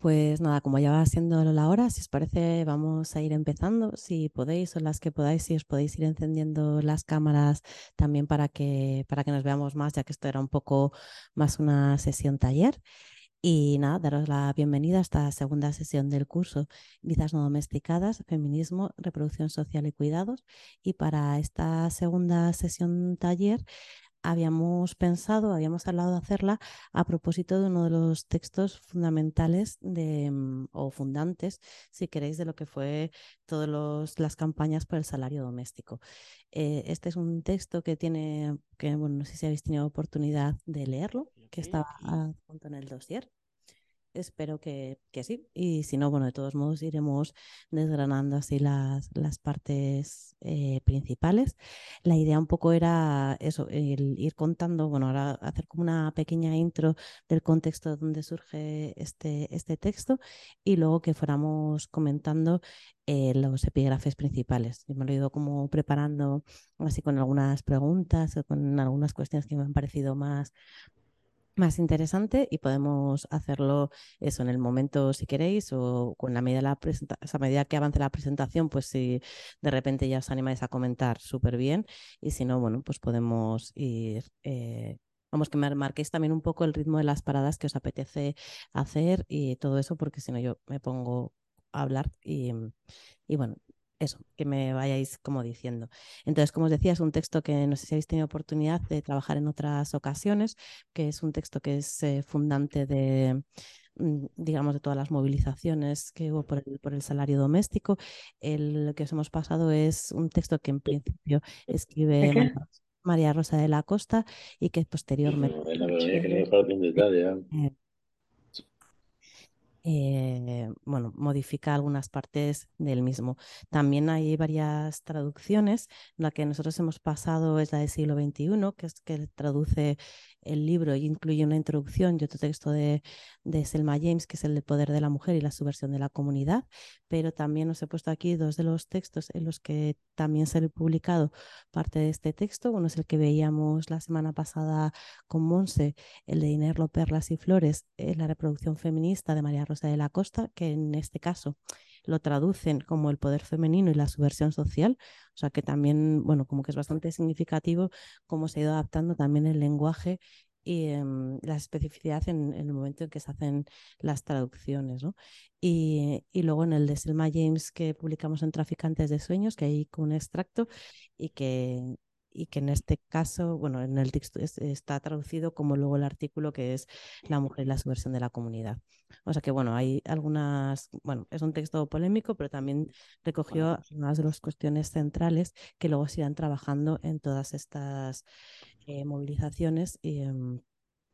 pues nada, como ya va siendo la hora, si os parece, vamos a ir empezando. Si podéis o las que podáis, si os podéis ir encendiendo las cámaras también para que, para que nos veamos más, ya que esto era un poco más una sesión taller. Y nada, daros la bienvenida a esta segunda sesión del curso Vidas no domesticadas, feminismo, reproducción social y cuidados. Y para esta segunda sesión taller habíamos pensado, habíamos hablado de hacerla a propósito de uno de los textos fundamentales de, mm, o fundantes, si queréis, de lo que fue todas las campañas por el salario doméstico. Eh, este es un texto que tiene, que bueno, no sé si habéis tenido oportunidad de leerlo, que estaba junto en el dossier. Espero que, que, sí. Y si no, bueno, de todos modos iremos desgranando así las, las partes eh, principales. La idea un poco era eso, ir contando, bueno, ahora hacer como una pequeña intro del contexto donde surge este, este texto y luego que fuéramos comentando eh, los epígrafes principales. Yo me lo he ido como preparando así con algunas preguntas o con algunas cuestiones que me han parecido más más interesante y podemos hacerlo eso en el momento si queréis o con la medida, la a medida que avance la presentación, pues si de repente ya os animáis a comentar súper bien y si no, bueno, pues podemos ir... Eh, vamos, que me marquéis también un poco el ritmo de las paradas que os apetece hacer y todo eso, porque si no yo me pongo a hablar y, y bueno, eso, que me vayáis como diciendo. Entonces, como os decía, es un texto que no sé si habéis tenido oportunidad de trabajar en otras ocasiones, que es un texto que es eh, fundante de mm, digamos, de todas las movilizaciones que hubo por el, por el salario doméstico. El que os hemos pasado es un texto que en principio escribe María Rosa de la Costa y que posteriormente... Eh, bueno, modifica algunas partes del mismo. También hay varias traducciones. La que nosotros hemos pasado es la del siglo XXI, que es que traduce el libro y incluye una introducción y otro texto de, Selma James, que es el de poder de la mujer y la subversión de la comunidad. Pero también os he puesto aquí dos de los textos en los que también se ha publicado parte de este texto. Uno es el que veíamos la semana pasada con Monse, el de Inerlo, Perlas y Flores, la reproducción feminista de María Rosa de la Costa, que en este caso lo traducen como el poder femenino y la subversión social, o sea que también, bueno, como que es bastante significativo cómo se ha ido adaptando también el lenguaje y em, la especificidad en, el momento en que se hacen las traducciones. ¿no? Y, y, luego en el de Selma James que publicamos en Traficantes de Sueños, que hay un extracto y que y que en este caso, bueno, en el texto está traducido como luego el artículo que es La mujer y la subversión de la comunidad. O sea que, bueno, hay algunas, bueno, es un texto polémico, pero también recogió algunas de las cuestiones centrales que luego se irán trabajando en todas estas eh, movilizaciones y, em,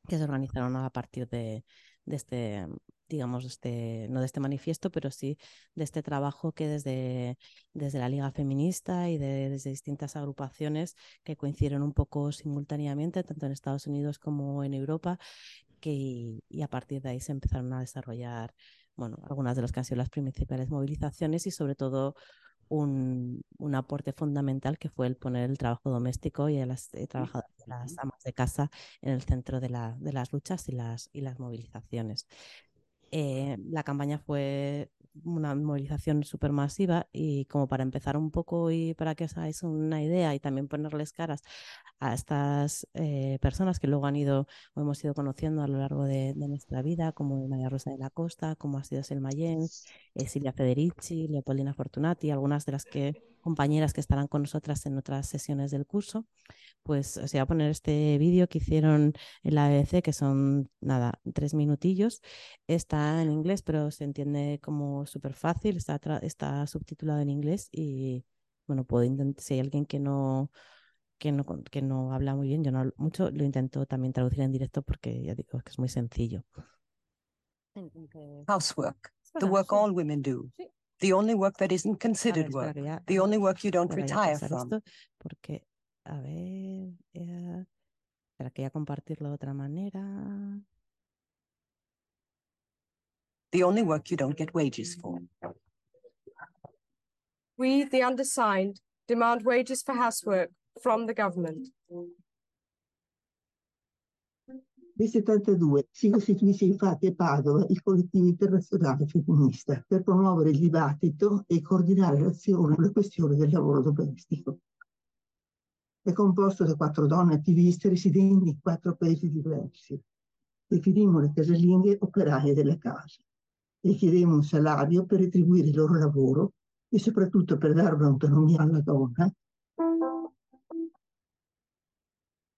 que se organizaron a partir de, de este, digamos, este, no de este manifiesto, pero sí de este trabajo que desde, desde la Liga Feminista y desde distintas agrupaciones que coincidieron un poco simultáneamente, tanto en Estados Unidos como en Europa, que, y a partir de ahí se empezaron a desarrollar, bueno, algunas de las que han sido las principales movilizaciones y sobre todo un, un, aporte fundamental que fue el poner el trabajo doméstico y a las eh, trabajadoras, las amas de casa en el centro de, la, de las luchas y las, y las movilizaciones. Eh, la campaña fue una movilización súper masiva y como para empezar un poco y para que os hagáis una idea y también ponerles caras a estas eh, personas que luego han ido o hemos ido conociendo a lo largo de, nuestra vida, como María Rosa de la Costa, como ha sido Selma Jens, eh, Silvia Federici, Leopoldina Fortunati, algunas de las compañeras que estarán con nosotras en otras sesiones del curso, pues os voy a poner este vídeo que hicieron en la BBC, que son, nada, tres minutillos. Está en inglés, pero se entiende como súper fácil, está, está subtitulado en inglés y, bueno, puedo intentar, si hay alguien que no, que no, que no habla muy bien, yo no hablo mucho, lo intento también traducir en directo porque ya digo que es muy sencillo. Housework, the work all women do. The only work that isn't considered work. The only work you don't retire from. Porque a ver, eh, para que ya compartirlo de otra manera. The only work you don't get wages for. We, the undersigned, demand wages for housework from the government. Nel 72 si costituisce infatti a Padova il collettivo internazionale femminista per promuovere il dibattito e coordinare l'azione sulle questioni del lavoro domestico. È composto da quattro donne attiviste residenti in quattro paesi diversi. Definimmo le casalinghe operaie della casa e chiedemmo un salario per retribuire il loro lavoro e soprattutto per dare un'autonomia alla donna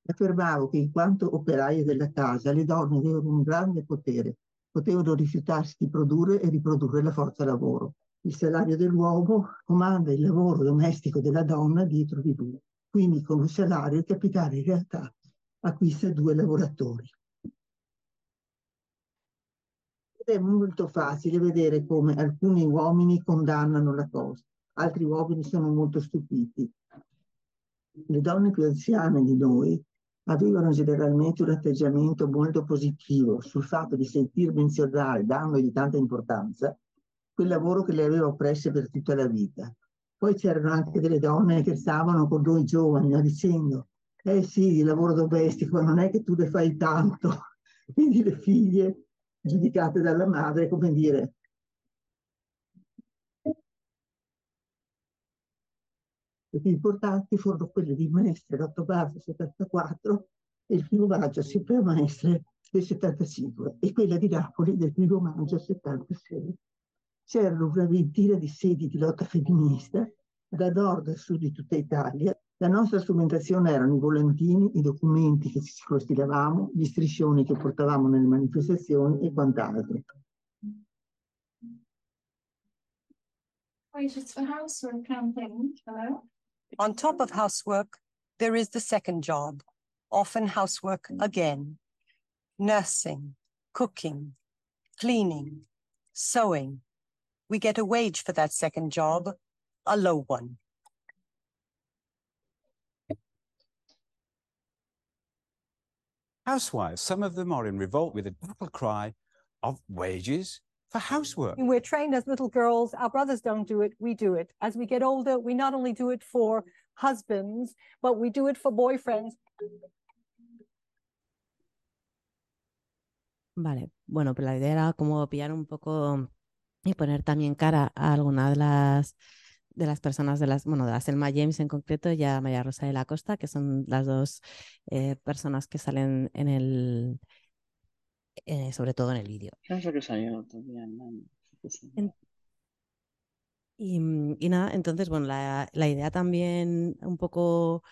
affermavo che in quanto operaie della casa le donne avevano un grande potere, potevano rifiutarsi di produrre e riprodurre la forza lavoro. Il salario dell'uomo comanda il lavoro domestico della donna dietro di lui. Quindi con un salario il capitale in realtà acquista due lavoratori. Ed è molto facile vedere come alcuni uomini condannano la cosa, altri uomini sono molto stupiti. Le donne più anziane di noi avevano generalmente un atteggiamento molto positivo sul fatto di sentir menzionare, dandogli tanta importanza, quel lavoro che le aveva oppresse per tutta la vita. Poi c'erano anche delle donne che stavano con noi giovani, dicendo, eh sì, il lavoro domestico non è che tu ne fai tanto. Quindi le figlie, giudicate dalla madre, come dire, le più importanti furono quelle di Maestre l'8 marzo 74 e il primo maggio sempre Maestre del 75 e quella di Napoli del primo maggio 76. C'erano una ventina di sedi di lotta femminista da nord a sud di tutta Italia. La nostra strumentazione erano i volantini, i documenti che ci costilavamo, gli striscioni che portavamo nelle manifestazioni e quant'altro. On top of housework, there is the second job, often housework again. Nursing, cooking, cleaning, sewing. We get a wage for that second job, a low one. Housewives, some of them are in revolt with a battle cry of wages for housework. We're trained as little girls. Our brothers don't do it. We do it. As we get older, we not only do it for husbands, but we do it for boyfriends. Vale, bueno, pues la idea era como pillar un poco y poner también cara a alguna de las de las personas de las, bueno, de la Selma James en concreto y a María Rosa de la Costa, que son las dos eh, personas que salen en el, eh, sobre todo en el vídeo. Y, y, nada, entonces, bueno, la, la, idea también un poco,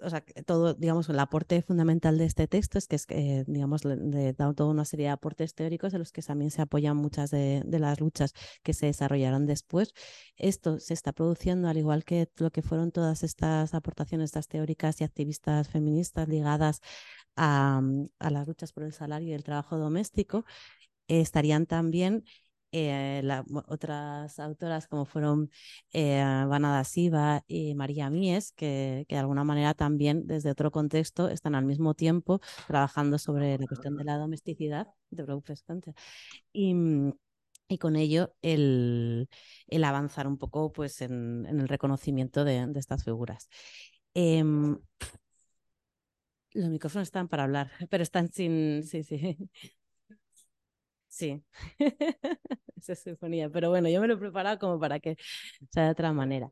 o sea, todo, digamos, el aporte fundamental de este texto es que es, eh, digamos, le, le, da toda una serie de aportes teóricos en los que también se apoyan muchas de, de, las luchas que se desarrollaron después. Esto se está produciendo, al igual que lo que fueron todas estas aportaciones, estas teóricas y activistas feministas ligadas a, las luchas por el salario y el trabajo doméstico, estarían también eh, la, otras autoras como fueron eh, Vanada Siva y María Mies, que, que, de alguna manera también desde otro contexto están al mismo tiempo trabajando sobre la cuestión de la domesticidad, de y, y con ello el, el, avanzar un poco pues, en, en el reconocimiento de, de estas figuras. Eh, los micrófonos están para hablar, pero están sin. Sí, sí. Sí. Esa sinfonía. Pero bueno, yo me lo he preparado como para que sea de otra manera.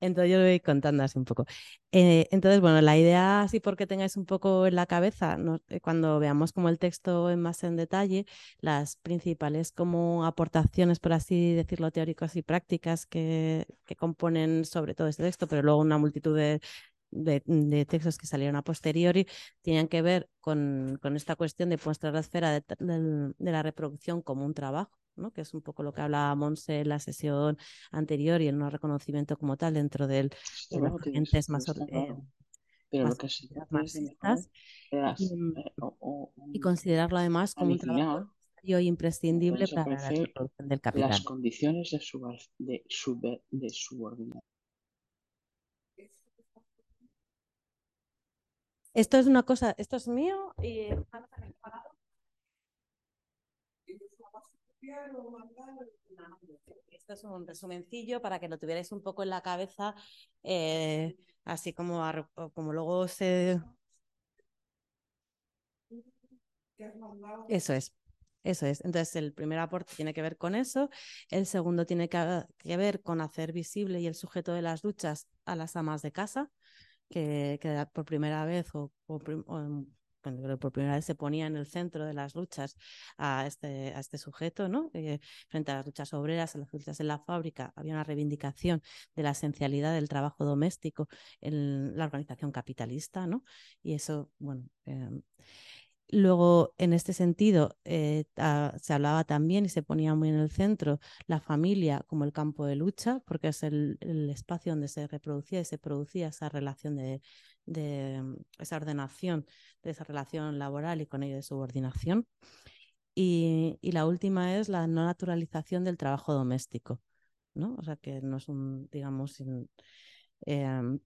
Entonces yo lo voy contando así un poco. Eh, entonces, bueno, la idea, así porque tengáis un poco en la cabeza. Eh, cuando veamos como el texto en más en detalle, las principales como aportaciones, por así decirlo, teóricas y prácticas que, que componen sobre todo este texto, pero luego una multitud de de, de, textos que salieron a posteriori tenían que ver con, con esta cuestión de mostrar la esfera de, de, de, la reproducción como un trabajo, ¿no? que es un poco lo que hablaba Monse en la sesión anterior y en un reconocimiento como tal dentro del, de las corrientes más, eh, pero más, lo que sí marxistas las, y, eh, o, o, y, considerarlo además como un trabajo e imprescindible para la reproducción del capital. Las condiciones de, sub, de, sub, de subordinación Esto es una cosa, esto es mío y esto es un resumencillo para que lo tuvierais un poco en la cabeza, eh, así como, como luego se... Eso es. Eso es. Entonces, el primer aporte tiene que ver con eso. El segundo tiene que, que ver con hacer visible y el sujeto de las duchas a las amas de casa, que, por primera vez o, por primera vez se ponía en el centro de las luchas a este, a este sujeto, ¿no? Eh, frente a las luchas obreras, a las luchas en la fábrica, había una reivindicación de la esencialidad del trabajo doméstico en la organización capitalista, ¿no? Y eso, bueno, eh, Luego, en este sentido, eh, se hablaba también y se ponía muy en el centro la familia como el campo de lucha, porque es el, espacio donde se reproducía y se producía esa relación de, de, mm, esa ordenación de esa relación laboral y con ello de subordinación. Y, y la última es la no naturalización del trabajo doméstico, ¿no? O sea, que no es un, digamos, em,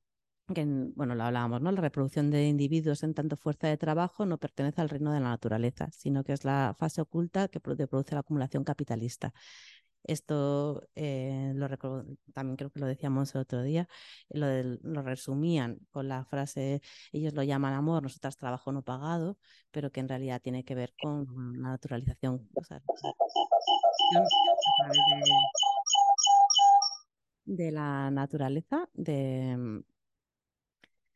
que en- bueno, lo hablábamos, ¿no? La reproducción de individuos en tanto fuerza de trabajo no pertenece al reino de la naturaleza, sino que es la fase oculta que produ- produce la acumulación capitalista. Esto eh, lo también creo que lo decíamos el otro día, eh, lo, lo resumían con la frase, ellos lo llaman amor, nosotras trabajo no pagado, pero que en realidad tiene que ver con la naturalización, o sea, de, de la naturaleza, de,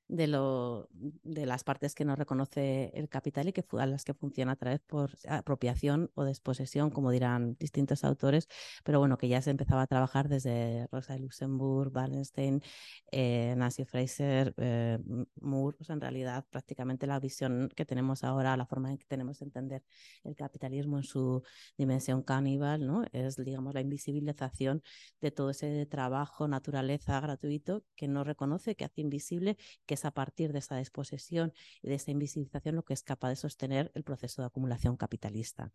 de, lo, de las partes que no reconoce el capital y que a las que funciona a través por apropiación o desposesión, como dirán distintos autores, pero bueno, que ya se empezaba a trabajar desde Rosa de Luxemburg, Wallenstein, eh, Nancy Fraser, eh, Moore, en realidad prácticamente la visión que tenemos ahora, la forma en que tenemos de entender el capitalismo en su dimensión caníbal, ¿no? Es, digamos, la invisibilización de todo ese trabajo, naturaleza gratuito que no reconoce, que hace invisible, que es a partir de esa desposesión y de esa invisibilización lo que es capaz de sostener el proceso de acumulación capitalista.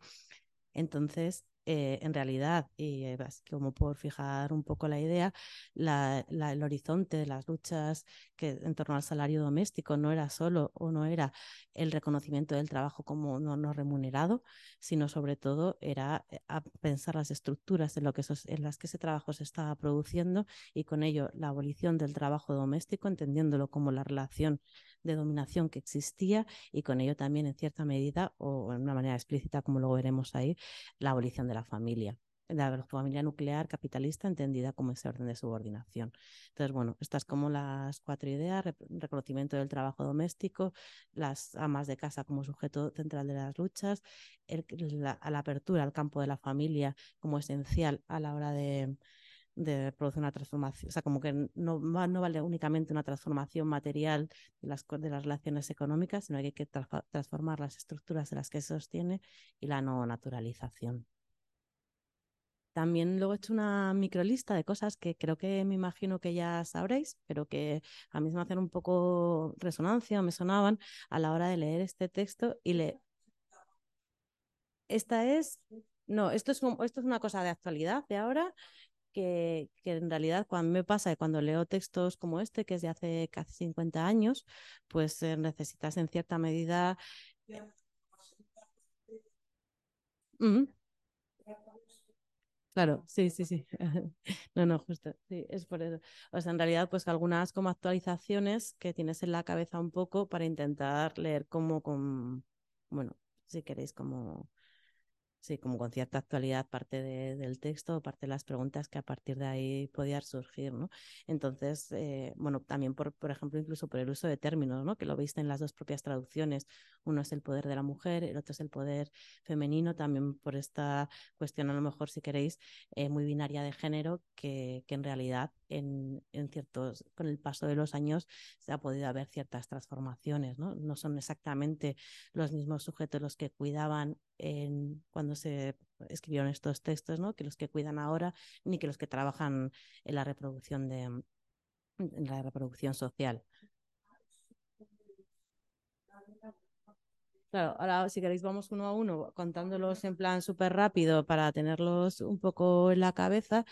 Entonces, eh, en realidad, y eh, como por fijar un poco la idea, el horizonte de las luchas que en torno al salario doméstico no era solo o no era el reconocimiento del trabajo como no, remunerado, sino sobre todo era eh, pensar las estructuras en, lo que en las que ese trabajo se estaba produciendo y con ello la abolición del trabajo doméstico, entendiéndolo como la relación de dominación que existía y con ello también en cierta medida o en una manera explícita, como luego veremos ahí, la abolición de la familia la familia nuclear capitalista entendida como ese orden de subordinación. Entonces, bueno, estas como las cuatro ideas, reconocimiento del trabajo doméstico, las amas de casa como sujeto central de las luchas, el- la, la apertura al campo de la familia como esencial a la hora de, de producir una transformación, o sea, como que no, no vale únicamente una transformación material de las, de las relaciones económicas, sino que hay que transformar las estructuras de las que se sostiene y la no naturalización. También luego he hecho una microlista de cosas que creo que me imagino que ya sabréis, pero que a mí me hacen un poco resonancia me sonaban a la hora de leer este texto y le... Esta es... No, esto es, esto es una cosa de actualidad, de ahora, que, en realidad cuando me pasa que cuando leo textos como este, que es de hace casi 50 años, pues eh, necesitas en cierta medida... Claro, sí, sí, sí. No, no, justo, sí, es por eso. O sea, en realidad, pues algunas como actualizaciones que tienes en la cabeza un poco para intentar leer como con, bueno, si queréis como, sí, como con cierta actualidad parte de- del texto, parte de las preguntas que a partir de ahí podían surgir, ¿no? Entonces, eh, bueno, también por, por ejemplo, incluso por el uso de términos, ¿no? Que lo veis en las dos propias traducciones. Uno es el poder de la mujer, el otro es el poder femenino, también por esta cuestión, a lo mejor, si queréis, eh, muy binaria de género, que, que en realidad en, en ciertos, con el paso de los años se ha podido haber ciertas transformaciones, ¿no? No son exactamente los mismos sujetos los que cuidaban cuando se escribieron estos textos, ¿no? Que los que cuidan ahora, ni que los que trabajan en la reproducción de en la reproducción social. Claro, ahora si queréis vamos uno a uno contándolos en plan súper rápido para tenerlos un poco en la cabeza,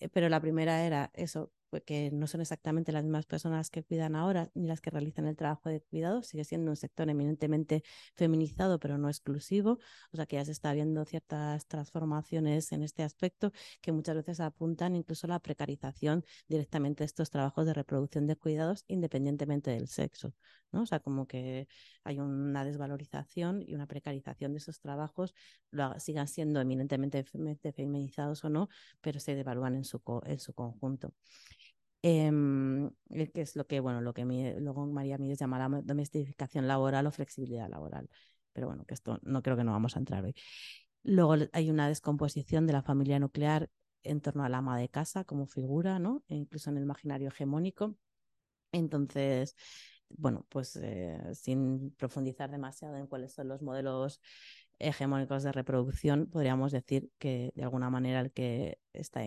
Eh, pero la primera era eso, que no son exactamente las mismas personas que cuidan ahora ni las que realizan el trabajo de cuidado, sigue siendo un sector eminentemente feminizado, pero no exclusivo, o sea que ya se está viendo ciertas transformaciones en este aspecto que muchas veces apuntan incluso a la precarización directamente de estos trabajos de reproducción de cuidados independientemente del sexo, ¿no? O sea, como que hay una desvalorización y una precarización de esos trabajos, lo, sigan siendo eminentemente feminizados o no, pero se devalúan en su, en su conjunto. Eh, que es lo que, bueno, lo que mi, luego María Mírez llama la domesticación laboral o flexibilidad laboral. Pero bueno, que esto no creo que no vamos a entrar hoy. Luego hay una descomposición de la familia nuclear en torno al ama de casa como figura, ¿no? E incluso en el imaginario hegemónico. Entonces, bueno, pues eh, sin profundizar demasiado en cuáles son los modelos hegemónicos de reproducción, podríamos decir que de alguna manera el que está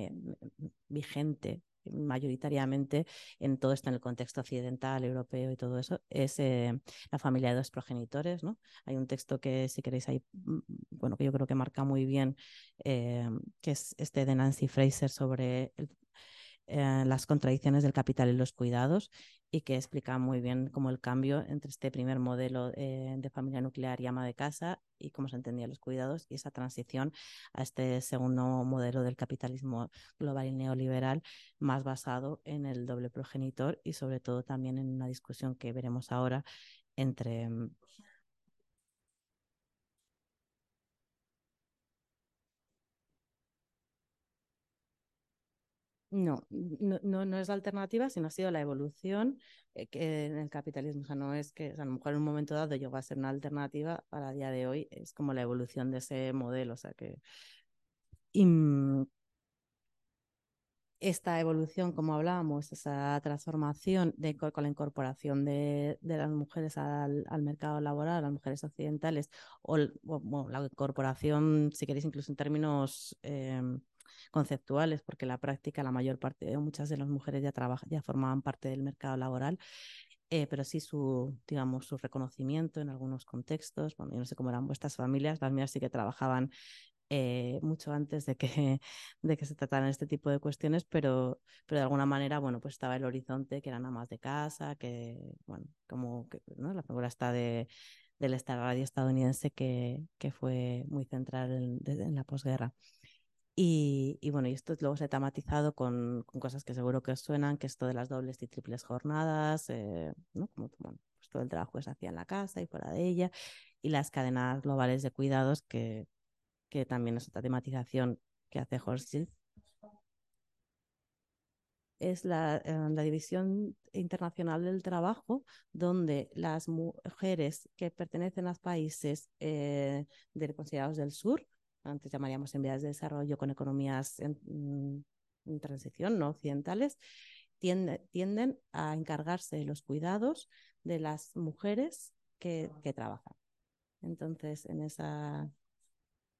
vigente mayoritariamente en todo esto en el contexto occidental, europeo y todo eso, es eh, la familia de dos progenitores, ¿no? Hay un texto que, si queréis, ahí, mm, bueno, que yo creo que marca muy bien, eh, que es este de Nancy Fraser sobre el, eh, las contradicciones del capital y los cuidados y que explica muy bien cómo el cambio entre este primer modelo eh, de familia nuclear y ama de casa y cómo se entendían los cuidados y esa transición a este segundo modelo del capitalismo global y neoliberal más basado en el doble progenitor y sobre todo también en una discusión que veremos ahora entre No, no, no, es la alternativa, sino ha sido la evolución eh, que en el capitalismo. O sea, no es que a lo mejor en un momento dado llegó a ser una alternativa, para día de hoy es como la evolución de ese modelo. O sea que. Mm, esta evolución, como hablábamos, esa transformación de, con la incorporación de, las mujeres al, mercado laboral, las mujeres occidentales, o, o la incorporación, si queréis, incluso en términos. Eh, conceptuales, porque la práctica, la mayor parte, muchas de las mujeres ya, trabajan, ya formaban parte del mercado laboral, eh, pero sí su, digamos, su reconocimiento en algunos contextos. Yo no sé cómo eran vuestras familias, las mías sí que trabajaban eh, mucho antes de que, de que se trataran este tipo de cuestiones, pero, pero de alguna manera, bueno, pues estaba el horizonte que eran amas de casa, que, bueno, como que, ¿no? La figura está de del radio estadounidense que, que fue muy central en, en la posguerra. Y, bueno, y esto luego se ha tematizado con, con, cosas que seguro que os suenan, que esto de las dobles y triples jornadas, eh, ¿no? Como bueno, pues todo el trabajo que se hacía en la casa y fuera de ella, y las cadenas globales de cuidados, que, que también es otra tematización que hace Horsfield. Es la, eh, la, división internacional del trabajo, donde las mujeres que pertenecen a países eh, de, considerados del sur, antes llamaríamos en vías de desarrollo con economías en, mm, transición, no occidentales, tiende, tienden a encargarse de los cuidados de las mujeres que, que trabajan. Entonces, en esa,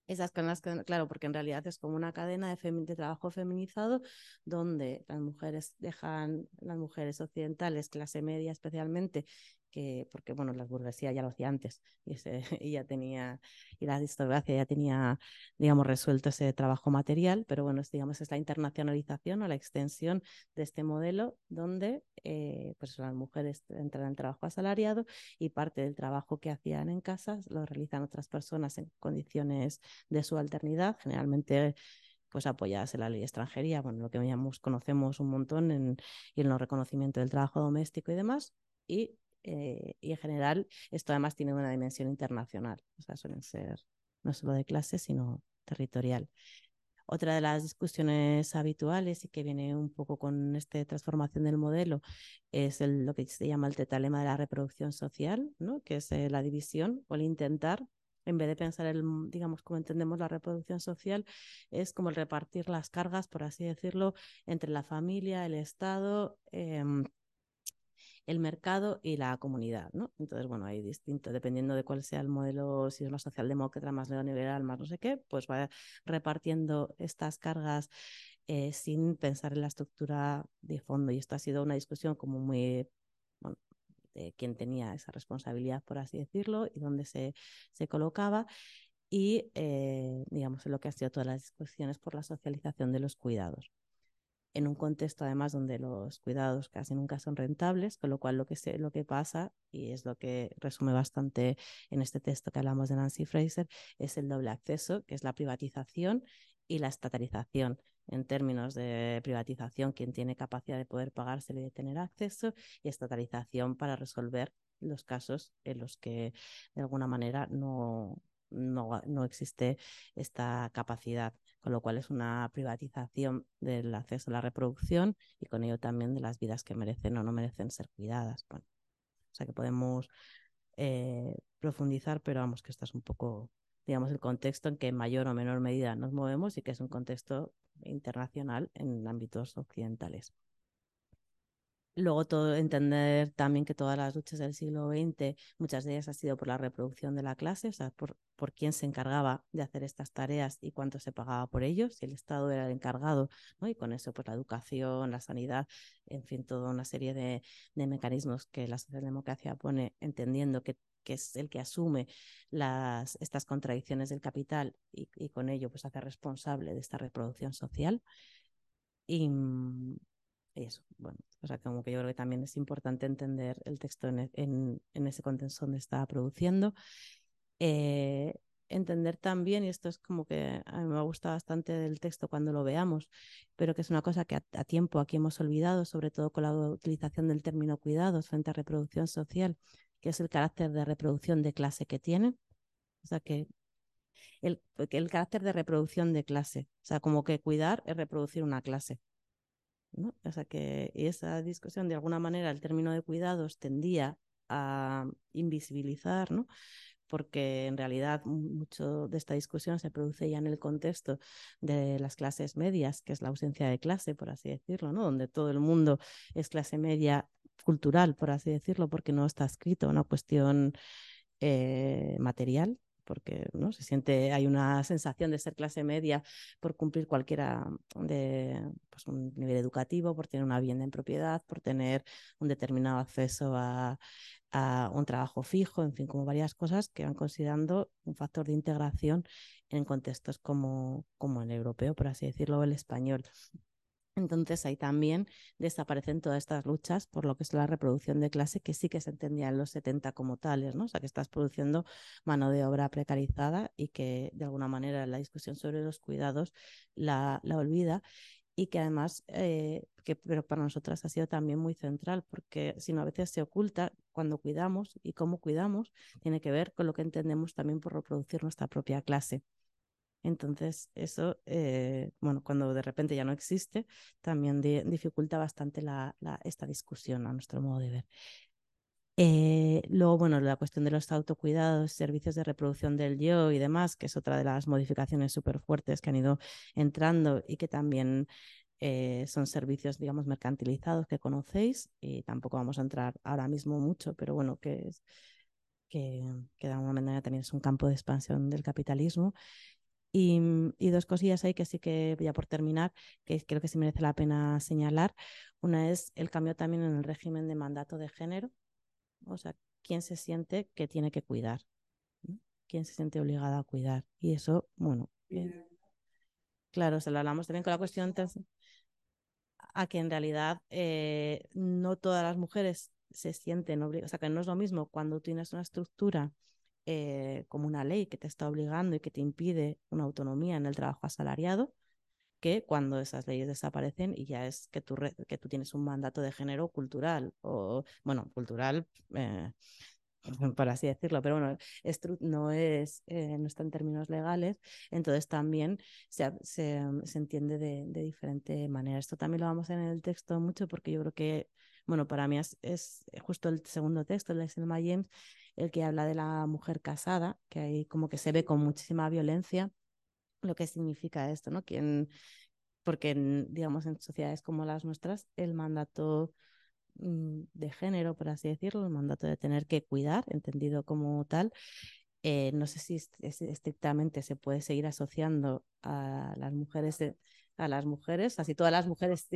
esas cadenas, claro, porque en realidad es como una cadena de, de, trabajo feminizado donde las mujeres dejan, las mujeres occidentales, clase media especialmente, que, porque bueno, la burguesía ya lo hacía antes y, ese, y ya tenía, y la historiografía ya tenía, digamos, resuelto ese trabajo material, pero bueno, es, digamos, es la internacionalización o la extensión de este modelo donde eh, pues las mujeres entran en trabajo asalariado y parte del trabajo que hacían en casa lo realizan otras personas en condiciones de subalternidad, generalmente pues apoyadas en la ley de extranjería, bueno, lo que llamamos, conocemos un montón en, y en el reconocimiento del trabajo doméstico y demás, y eh, y en general esto además tiene una dimensión internacional, o sea, suelen ser no solo de clase, sino territorial. Otra de las discusiones habituales y que viene un poco con esta transformación del modelo es el, lo que se llama el tetalema de la reproducción social, ¿no? que es eh, la división o el intentar, en vez de pensar el, digamos, como entendemos la reproducción social, es como el repartir las cargas, por así decirlo, entre la familia, el Estado, eh, el mercado y la comunidad, ¿no? Entonces, bueno, hay distinto, dependiendo de cuál sea el modelo, si es más socialdemócrata, más neoliberal, más no sé qué, pues va repartiendo estas cargas eh, sin pensar en la estructura de fondo. Y esto ha sido una discusión como muy, bueno, de quién tenía esa responsabilidad, por así decirlo, y dónde se, se colocaba. Y, eh, digamos, en lo que ha sido todas las discusiones por la socialización de los cuidados. En un contexto además donde los cuidados casi nunca son rentables, con lo cual lo que, se, lo que pasa, y es lo que resume bastante en este texto que hablamos de Nancy Fraser, es el doble acceso, que es la privatización y la estatalización. En términos de privatización, quien tiene capacidad de poder pagárselo y de tener acceso, y estatalización para resolver los casos en los que de alguna manera no, no, no existe esta capacidad, con lo cual es una privatización del acceso a la reproducción y con ello también de las vidas que merecen o no merecen ser cuidadas. O sea que podemos eh, profundizar, pero vamos que esto es un poco, digamos, el contexto en que en mayor o menor medida nos movemos y que es un contexto internacional en ámbitos occidentales. Luego todo, entender también que todas las luchas del siglo XX, muchas de ellas han sido por la reproducción de la clase, o sea, por, por quién se encargaba de hacer estas tareas y cuánto se pagaba por ellos, si el Estado era el encargado, ¿no? Y con eso, pues la educación, la sanidad, en fin, toda una serie de, de mecanismos que la socialdemocracia pone entendiendo que que es el que asume las, estas contradicciones del capital y, y, con ello pues hace responsable de esta reproducción social. Y, eso, bueno, o sea, como que yo creo que también es importante entender el texto en, en, en ese contexto donde está produciendo. Eh, entender también, y esto es como que a mí me gusta bastante del texto cuando lo veamos, pero que es una cosa que a, tiempo aquí hemos olvidado, sobre todo con la utilización del término cuidados frente a reproducción social, que es el carácter de reproducción de clase que tienen. O sea, que el, el carácter de reproducción de clase, o sea, como que cuidar es reproducir una clase. O sea que esa discusión, de alguna manera, el término de cuidados tendía a invisibilizar, ¿no? porque en realidad mucho de esta discusión se produce ya en el contexto de las clases medias, que es la ausencia de clase, por así decirlo, ¿no? donde todo el mundo es clase media cultural, por así decirlo, porque no está escrito una cuestión eh, material, porque ¿no? se siente, hay una sensación de ser clase media por cumplir cualquiera de pues, un nivel educativo, por tener una vivienda en propiedad, por tener un determinado acceso a, a un trabajo fijo, en fin, como varias cosas que van considerando un factor de integración en contextos como, como el europeo, por así decirlo, el español. Entonces ahí también desaparecen todas estas luchas por lo que es la reproducción de clase, que sí que se entendía en los 70 como tales, ¿no? O sea, que estás produciendo mano de obra precarizada y que de alguna manera la discusión sobre los cuidados la, la olvida y que además, eh, que, pero para nosotras ha sido también muy central, porque si no a veces se oculta cuando cuidamos y cómo cuidamos, tiene que ver con lo que entendemos también por reproducir nuestra propia clase. Entonces, eso, eh, bueno, cuando de repente ya no existe, también di dificulta bastante la, esta discusión a nuestro modo de ver. Eh, luego, bueno, la cuestión de los autocuidados, servicios de reproducción del yo y demás, que es otra de las modificaciones súper fuertes que han ido entrando y que también eh, son servicios, digamos, mercantilizados que conocéis y tampoco vamos a entrar ahora mismo mucho, pero bueno, que, es, que, que de alguna manera también es un campo de expansión del capitalismo y, y, dos cosillas ahí que sí que, ya por terminar, que creo que sí merece la pena señalar. Una es el cambio también en el régimen de mandato de género, o sea, quién se siente que tiene que cuidar, quién se siente obligado a cuidar. Y eso, bueno, eh, claro, se lo hablamos también con la cuestión a que en realidad eh, no todas las mujeres se sienten obligadas, o sea, que no es lo mismo cuando tienes una estructura eh, como una ley que te está obligando y que te impide una autonomía en el trabajo asalariado, que cuando esas leyes desaparecen y ya es que tú, que tú tienes un mandato de género cultural, o bueno, cultural, eh, por así decirlo, pero bueno, no, es, eh, no está en términos legales, entonces también se, se, se entiende de, de, diferente manera. Esto también lo vamos a ver en el texto mucho porque yo creo que, bueno, para mí es, es justo el segundo texto, el de Selma James, el que habla de la mujer casada, que ahí como que se ve con muchísima violencia lo que significa esto, ¿no? Quien, porque, digamos, en sociedades como las nuestras, el mandato mm, de género, por así decirlo, el mandato de tener que cuidar, entendido como tal, eh, no sé si estrictamente se puede seguir asociando a las mujeres, a las mujeres, así todas las mujeres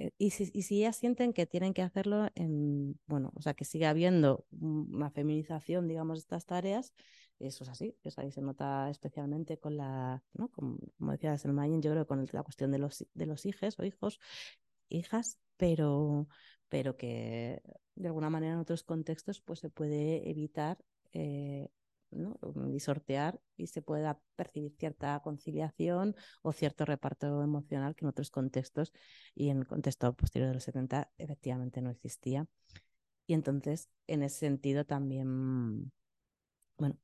eh, y si, y si ellas sienten que tienen que hacerlo en, bueno, o sea, que siga habiendo una feminización, digamos, de estas tareas, Eso es así, eso ahí se nota especialmente con la, ¿no? como, como decía Selmayen, yo creo con la cuestión de los, de los hijos o hijos, hijas, pero, pero que de alguna manera en otros contextos pues se puede evitar eh, ¿no? y sortear y se pueda percibir cierta conciliación o cierto reparto emocional que en otros contextos y en el contexto posterior de los 70 efectivamente no existía. Y entonces, en ese sentido, también, bueno,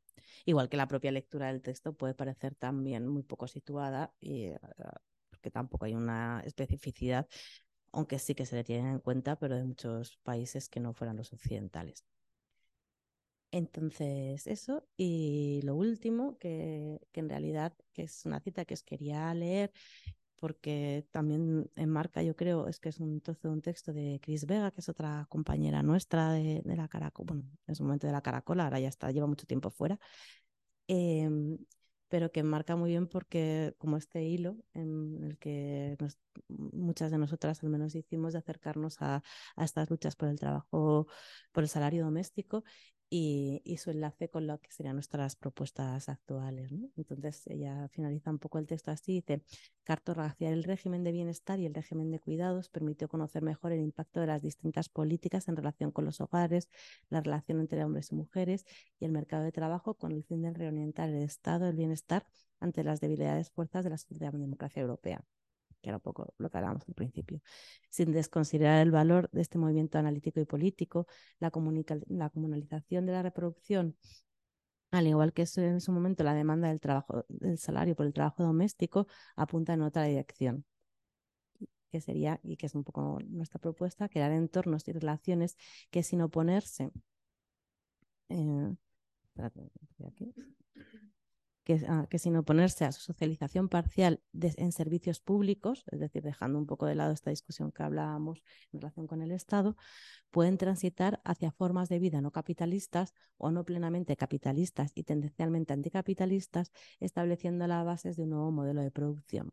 igual que la propia lectura del texto puede parecer también muy poco situada, y, eh, porque tampoco hay una especificidad, aunque sí que se le tienen en cuenta, pero de muchos países que no fueran los occidentales. Entonces, eso. Y lo último, que, que en realidad que es una cita que os quería leer, porque también enmarca, yo creo, es que es un trozo de un texto de Cris Vega, que es otra compañera nuestra de, la Caracol, bueno, en su momento de la Caracola, ahora ya está, lleva mucho tiempo fuera, em, pero que enmarca muy bien porque como este hilo en el que muchas de nosotras al menos hicimos de acercarnos a estas luchas por el trabajo, por el salario doméstico y, y su enlace con lo que serían nuestras propuestas actuales. ¿no? Entonces ella finaliza un poco el texto así, dice, cartografiar el régimen de bienestar y el régimen de cuidados permitió conocer mejor el impacto de las distintas políticas en relación con los hogares, la relación entre hombres y mujeres y el mercado de trabajo con el fin de reorientar el estado del bienestar ante las debilidades fuerzas de la socialdemocracia europea que era un poco lo que hablábamos al principio, sin desconsiderar el valor de este movimiento analítico y político, la, la comunalización de la reproducción, al igual que en su momento la demanda del trabajo, del salario por el trabajo doméstico, apunta en otra dirección que sería, y que es un poco nuestra propuesta, crear entornos y relaciones que sin oponerse, eh, espérate. Que, ah, que sin oponerse a su socialización parcial en servicios públicos, es decir, dejando un poco de lado esta discusión que hablábamos en relación con el Estado, pueden transitar hacia formas de vida no capitalistas o no plenamente capitalistas y tendencialmente anticapitalistas, estableciendo las bases de un nuevo modelo de producción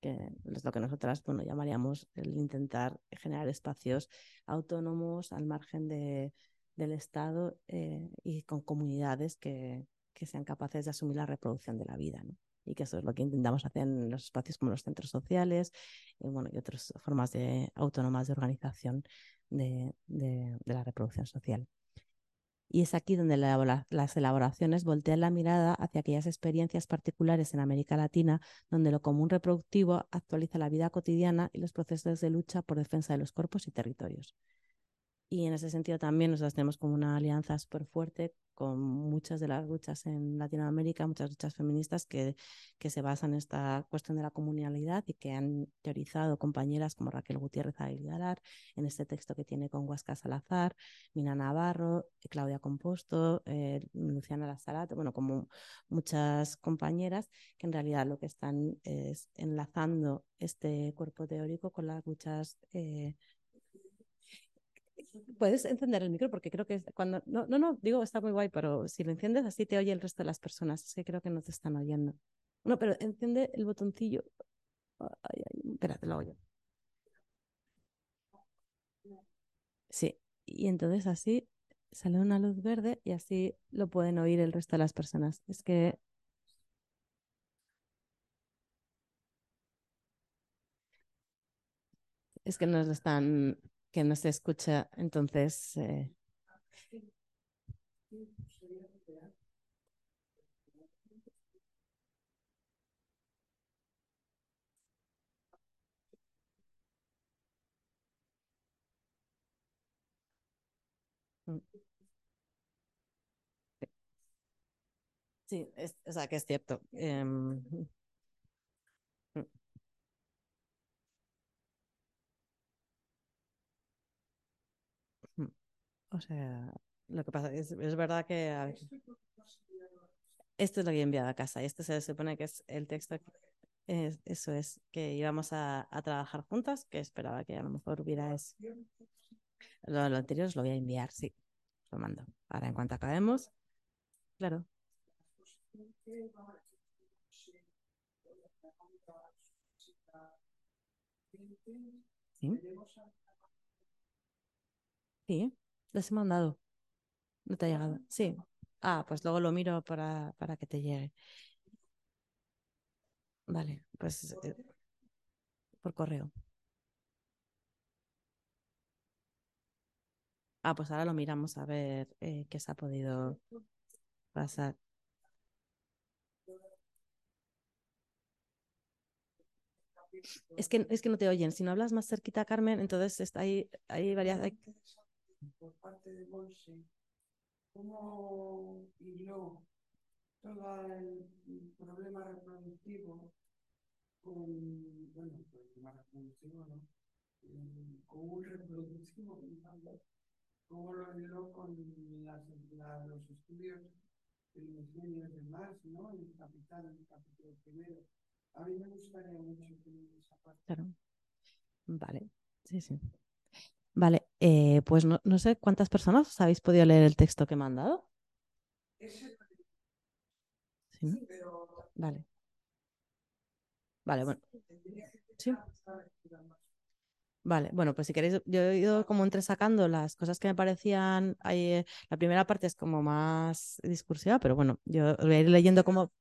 que es lo que nosotras bueno, llamaríamos el intentar generar espacios autónomos al margen de, del Estado eh, y con comunidades que, que sean capaces de asumir la reproducción de la vida. ¿no? Y que eso es lo que intentamos hacer en los espacios como los centros sociales y, bueno, otras formas de, autónomas de organización de, la reproducción social. Y es aquí donde las elaboraciones voltean la mirada hacia aquellas experiencias particulares en América Latina, donde lo común reproductivo actualiza la vida cotidiana y los procesos de lucha por defensa de los cuerpos y territorios. Y en ese sentido también nosotros tenemos como una alianza súper fuerte con muchas de las luchas en Latinoamérica, muchas luchas feministas que, que se basan en esta cuestión de la comunalidad y que han teorizado compañeras como Raquel Gutiérrez Aguilar en este texto que tiene con Huasca Salazar, Mina Navarro, Claudia Composto, eh, Luciana Lazarat, bueno, como muchas compañeras que en realidad lo que están es enlazando este cuerpo teórico con las luchas eh, Puedes encender el micro porque creo que cuando. No, no, no, digo, está muy guay, pero si lo enciendes así te oye el resto de las personas. Es que creo que no te están oyendo. No, pero enciende el botoncillo. Ay, espérate, lo hago yo. Sí, y entonces así sale una luz verde y así lo pueden oír el resto de las personas. Es que. Es que nos están. Que no se escucha, entonces. eh, mm. Sí, es, o sea que es cierto. Em, O sea, lo que pasa es, es verdad que a ver, esto es lo que he enviado a casa y esto se supone que es el texto, que- es- eso es, que íbamos a, a trabajar juntas, que esperaba que a lo mejor hubiera eso. Lo, lo anterior os lo voy a enviar, sí, lo mando. Ahora en cuanto acabemos, claro. Sí. Sí, los he mandado. No te ha llegado. Sí, Ah, pues luego lo miro para, para que te llegue. Vale, pues eh, por correo. Ah, pues ahora lo miramos a ver eh, qué se ha podido pasar. Es que, es que no te oyen. Si no hablas más cerquita, Carmen, entonces está ahí, hay varias. hay- por parte de Monse, cómo hiló todo el problema reproductivo con, bueno, el reproductivo, ¿no? Eh, Con un reproductivo, cómo lo hiló con las, la- los estudios de los niños de más, ¿no? El capital, el capítulo primero. A mí me gustaría mucho tener esa parte. Claro. Vale, sí, sí. Vale, eh, pues no, no sé cuántas personas os habéis podido leer el texto que me han dado. Sí, Vale. Vale, bueno. Sí. Vale, bueno, pues si queréis, yo he ido como entresacando las cosas que me parecían. ahí, eh, la primera parte es como más discursiva, pero bueno, yo voy a ir leyendo como.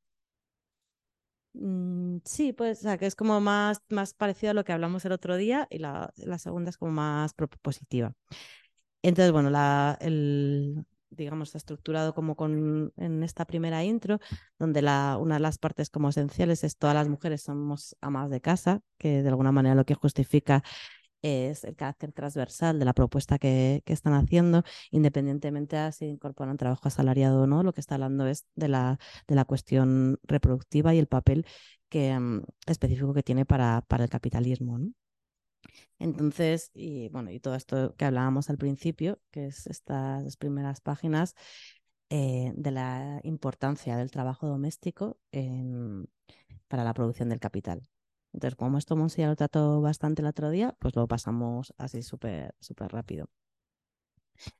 Mm, sí, pues, o sea, que es como más, más parecido a lo que hablamos el otro día y la, segunda es como más propositiva. Entonces, bueno, la, el, digamos, estructurado como con en esta primera intro, donde la, una de las partes como esenciales es todas las mujeres somos amas de casa, que de alguna manera lo que justifica es el carácter transversal de la propuesta que, que están haciendo, independientemente a si incorporan trabajo asalariado o no, lo que está hablando es de la, de la cuestión reproductiva y el papel que, mm, específico que tiene para, para el capitalismo. ¿no? Entonces, y bueno, y todo esto que hablábamos al principio, que es estas primeras páginas eh, de la importancia del trabajo doméstico para la producción del capital. Entonces, como esto Monse ya lo trató bastante el otro día, pues lo pasamos así súper súper rápido.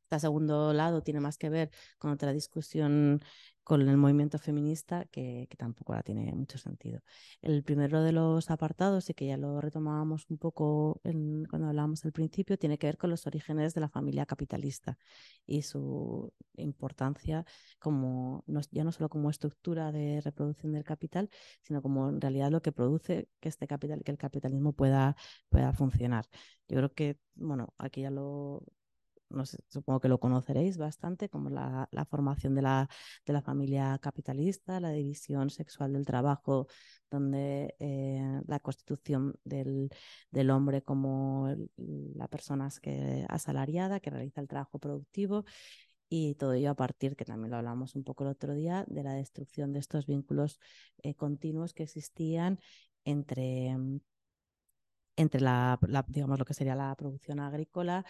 Este segundo lado tiene más que ver con otra discusión con el movimiento feminista que, que tampoco ahora tiene mucho sentido. El primero de los apartados, y que ya lo retomábamos un poco en- cuando hablábamos al principio, tiene que ver con los orígenes de la familia capitalista y su importancia como no, ya no solo como estructura de reproducción del capital, sino como en realidad lo que produce que este capital, que el capitalismo pueda, pueda funcionar. Yo creo que, bueno, aquí ya lo, supongo que lo conoceréis bastante, como la, la formación de la, de la familia capitalista, la división sexual del trabajo, donde eh, la constitución del, del hombre como la persona que asalariada que realiza el trabajo productivo y todo ello a partir, que también lo hablamos un poco el otro día, de la destrucción de estos vínculos eh, continuos que existían entre, entre la, digamos, lo que sería la producción agrícola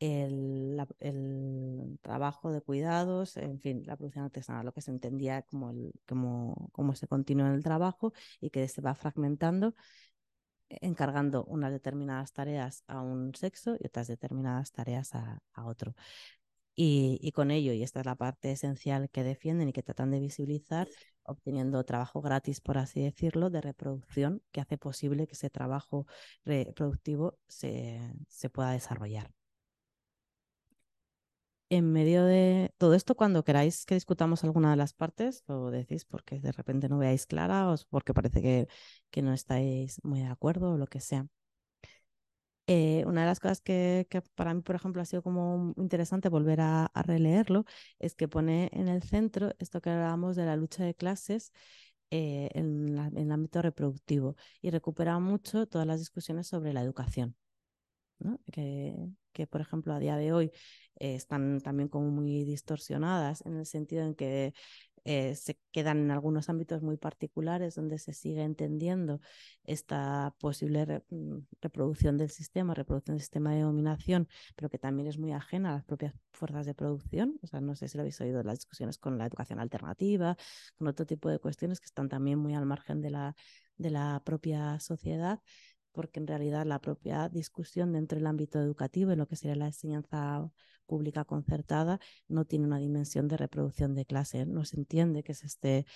el, trabajo de cuidados, en fin, la producción artesanal, lo que se entendía como, el, como, como ese continuo en el trabajo y que se va fragmentando, encargando unas determinadas tareas a un sexo y otras determinadas tareas a, a otro. Y, y con ello, y esta es la parte esencial que defienden y que tratan de visibilizar, obteniendo trabajo gratis, por así decirlo, de reproducción que hace posible que ese trabajo reproductivo se, se pueda desarrollar en medio de todo esto, cuando queráis que discutamos alguna de las partes, lo decís porque de repente no veáis clara o porque parece que, no estáis muy de acuerdo o lo que sea. Eh, una de las cosas que, para mí, por ejemplo, ha sido como interesante volver a, releerlo es que pone en el centro esto que hablábamos de la lucha de clases eh, en el ámbito reproductivo y recupera mucho todas las discusiones sobre la educación. ¿No? Que, que, por ejemplo, a día de hoy eh, están también como muy distorsionadas en el sentido en que eh, se quedan en algunos ámbitos muy particulares donde se sigue entendiendo esta posible re- mm, reproducción del sistema, reproducción del sistema de dominación, pero que también es muy ajena a las propias fuerzas de producción. O sea, no sé si lo habéis oído, las discusiones con la educación alternativa, con otro tipo de cuestiones que están también muy al margen de la, de la propia sociedad porque en realidad la propia discusión dentro del ámbito educativo, en lo que sería la enseñanza pública concertada, no tiene una dimensión de reproducción de clase. No se entiende que se esté,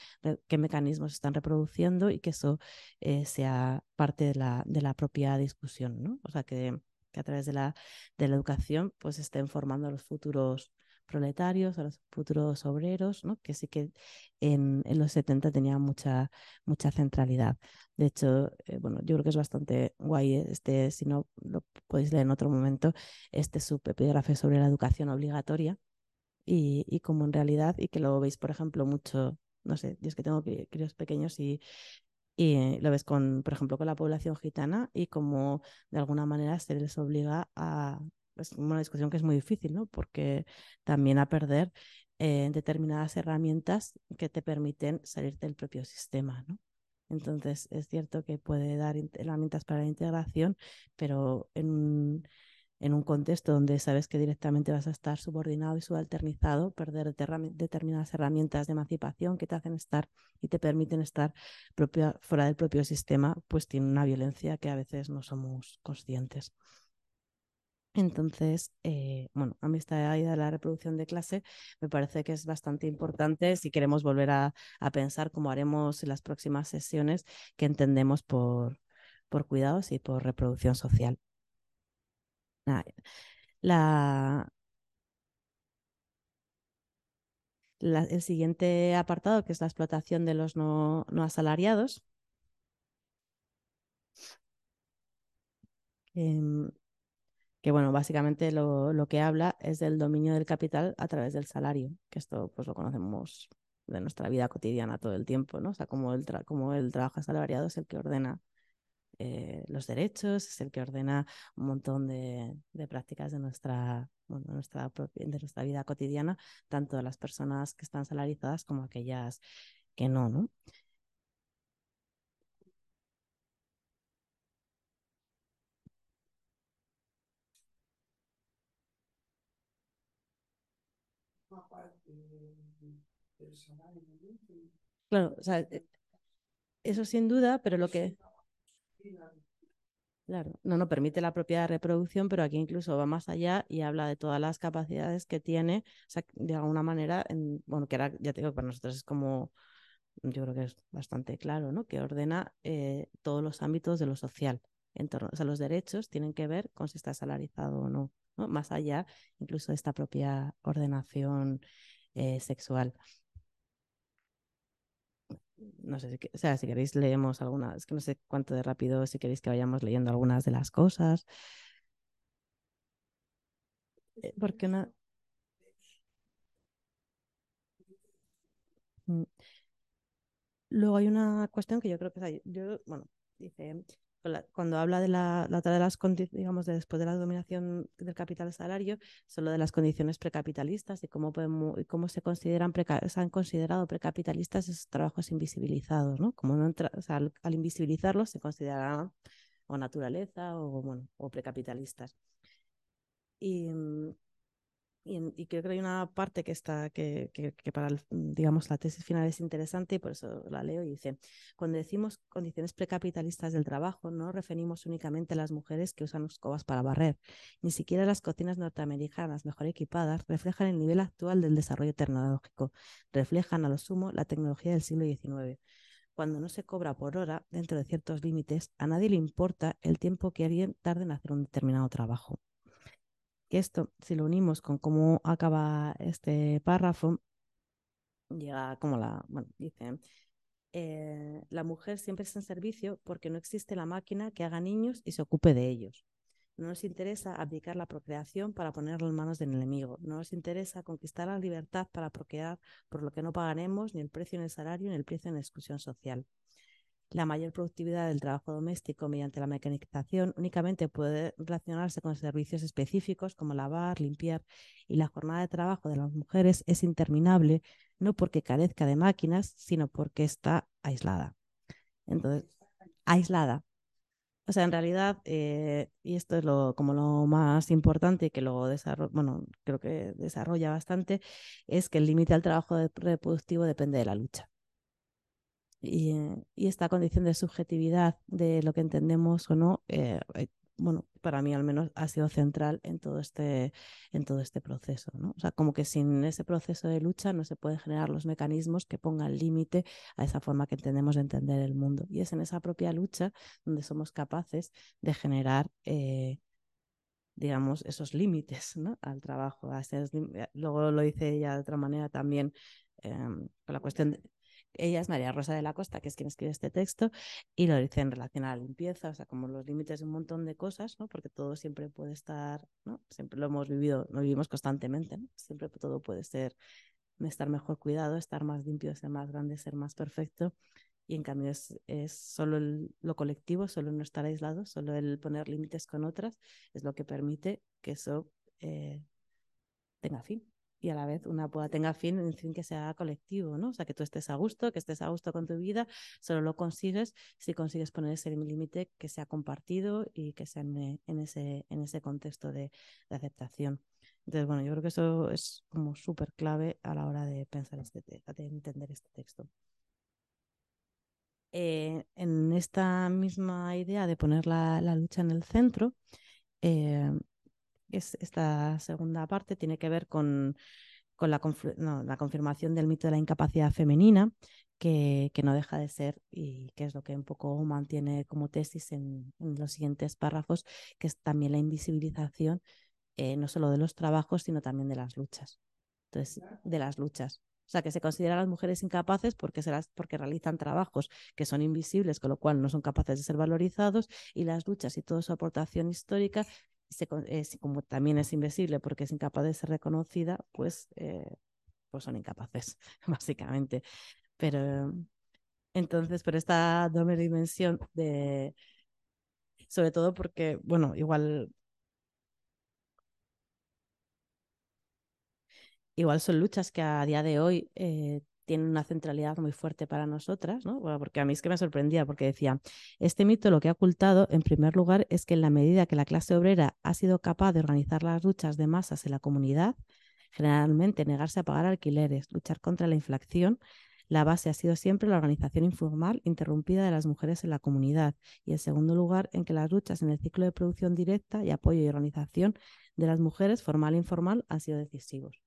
qué mecanismos se están reproduciendo y que eso eh, sea parte de la, de la propia discusión. ¿no? O sea, que, que a través de la, de la educación pues estén formando los futuros proletarios, a los futuros obreros, ¿no? que sí que en, los 70 tenía mucha, mucha centralidad. De hecho, eh, bueno, yo creo que es bastante guay, este, si no lo podéis leer en otro momento, este subepígrafe sobre la educación obligatoria y, y como en realidad, y que lo veis, por ejemplo, mucho, no sé, yo es que tengo críos pequeños y y lo ves con, por ejemplo, con la población gitana y como de alguna manera se les obliga a, es una discusión que es muy difícil, ¿no? Porque también a perder eh, determinadas herramientas que te permiten salir del propio sistema, ¿no? Entonces, es cierto que puede dar herramientas para la integración, pero en, en un contexto donde sabes que directamente vas a estar subordinado y subalternizado, perder determinadas herramientas de emancipación que te hacen estar y te permiten estar propia, fuera del propio sistema, pues tiene una violencia que a veces no somos conscientes. Entonces, eh, bueno, a mí esta idea de la reproducción de clase me parece que es bastante importante si queremos volver a, a pensar cómo haremos en las próximas sesiones que entendemos por, por cuidados y por reproducción social. La, el siguiente apartado, que es la explotación de los no, no asalariados. Eh, que bueno, básicamente lo, lo, que habla es del dominio del capital a través del salario, que esto pues lo conocemos de nuestra vida cotidiana todo el tiempo, ¿no? O sea, como el, como el trabajo asalariado es el que ordena eh, los derechos, es el que ordena un montón de, prácticas de nuestra, de nuestra vida cotidiana, tanto de las personas que están salarizadas como aquellas que no, ¿no? Claro, o sea, e, eso sin duda, pero lo que... Claro, no, no permite la propia reproducción, pero aquí incluso va más allá y habla de todas las capacidades que tiene, o sea, de alguna manera, en, bueno, que ahora ya te digo, para nosotros es como, yo creo que es bastante claro, ¿no? Que ordena eh, todos los ámbitos de lo social. En torno, o sea, los derechos tienen que ver con si está salarizado o no, ¿no? Más allá incluso de esta propia ordenación eh, sexual no sé, si, o sea, si queréis leemos algunas, es que no sé cuánto de rápido, si queréis que vayamos leyendo algunas de las cosas. Eh, porque una... Mm. Luego hay una cuestión que yo creo que es, yo, bueno, dice, cuando habla de la, la de las digamos, de después de la dominación del capital salario, solo de las condiciones precapitalistas y cómo, podemos, y cómo se consideran se han considerado precapitalistas esos trabajos invisibilizados, ¿no? Como no o sea, al, al, invisibilizarlos se consideraban o naturaleza o, bueno, o precapitalistas. Y, y, y, creo que hay una parte que está que, que, que, para digamos la tesis final es interesante y por eso la leo y dice cuando decimos condiciones precapitalistas del trabajo no referimos únicamente a las mujeres que usan escobas para barrer ni siquiera las cocinas norteamericanas mejor equipadas reflejan el nivel actual del desarrollo tecnológico reflejan a lo sumo la tecnología del siglo XIX cuando no se cobra por hora dentro de ciertos límites a nadie le importa el tiempo que alguien tarde en hacer un determinado trabajo esto, si lo unimos con cómo acaba este párrafo, llega como la, bueno, dice, eh, la mujer siempre está en servicio porque no existe la máquina que haga niños y se ocupe de ellos. No nos interesa aplicar la procreación para ponerlo en manos del enemigo. No nos interesa conquistar la libertad para procrear por lo que no pagaremos ni el precio en el salario ni el precio en la exclusión social la mayor productividad del trabajo doméstico mediante la mecanización únicamente puede relacionarse con servicios específicos como lavar, limpiar y la jornada de trabajo de las mujeres es interminable no porque carezca de máquinas, sino porque está aislada. Entonces, aislada. O sea, en realidad, eh, y esto es lo, como lo más importante y que luego desarrolla, bueno, creo que desarrolla bastante, es que el límite al trabajo reproductivo depende de la lucha. Y, y, esta condición de subjetividad de lo que entendemos o no, eh, eh, bueno, para mí al menos ha sido central en todo este, en todo este proceso. ¿no? O sea, como que sin ese proceso de lucha no se pueden generar los mecanismos que pongan límite a esa forma que entendemos de entender el mundo. Y es en esa propia lucha donde somos capaces de generar eh, digamos, esos límites ¿no? al trabajo. Eh, Luego lo dice ella de otra manera también em, con la cuestión de- ella es María Rosa de la Costa, que es quien escribe este texto, y lo dice en relación a la limpieza, o sea, como los límites de un montón de cosas, ¿no? Porque todo siempre puede estar, ¿no? Siempre lo hemos vivido, lo vivimos constantemente. Siempre todo puede ser estar mejor cuidado, estar más limpio, ser más grande, ser más perfecto. Y en cambio es, es solo lo colectivo, solo no estar aislado, solo el poner límites con otras, es lo que permite que eso eh, tenga fin. Y a la vez una pueda tenga fin, en fin, que sea colectivo, ¿no? O sea, que tú estés a gusto, que estés a gusto con tu vida, solo lo consigues si consigues poner ese límite que sea compartido y que sea en, eh, en ese, en ese contexto de, de aceptación. Entonces, bueno, yo creo que eso es como súper clave a la hora de pensar este, te- de entender este texto. Eh, en esta misma idea de poner la, la lucha en el centro, eh, es, esta segunda parte tiene que ver con, con la, no, la confirmación del mito de la incapacidad femenina, que, que no deja de ser, y que es lo que un poco mantiene como tesis en, en los siguientes párrafos, que es también la invisibilización eh, no solo de los trabajos, sino también de las luchas. Entonces, de las luchas. O sea, que se consideran a las mujeres incapaces porque, se las, porque realizan trabajos que son invisibles, con lo cual no son capaces de ser valorizados, y las luchas y toda su aportación histórica, si como también es invisible porque es incapaz de ser reconocida, pues, eh, pues son incapaces, básicamente. Pero entonces, por esta doble dimensión de, sobre todo porque, bueno, igual igual son luchas que a día de hoy eh, tienen una centralidad muy fuerte para nosotras, ¿no? Bueno, porque a mí es que me sorprendía, porque decía, este mito lo que ha ocultado, en primer lugar, es que en la medida que la clase obrera ha sido capaz de organizar las luchas de masas en la comunidad, generalmente negarse a pagar alquileres, luchar contra la inflación, la base ha sido siempre la organización informal interrumpida de las mujeres en la comunidad y, en segundo lugar, en que las luchas en el ciclo de producción directa y apoyo y organización de las mujeres, formal e informal, han sido decisivos.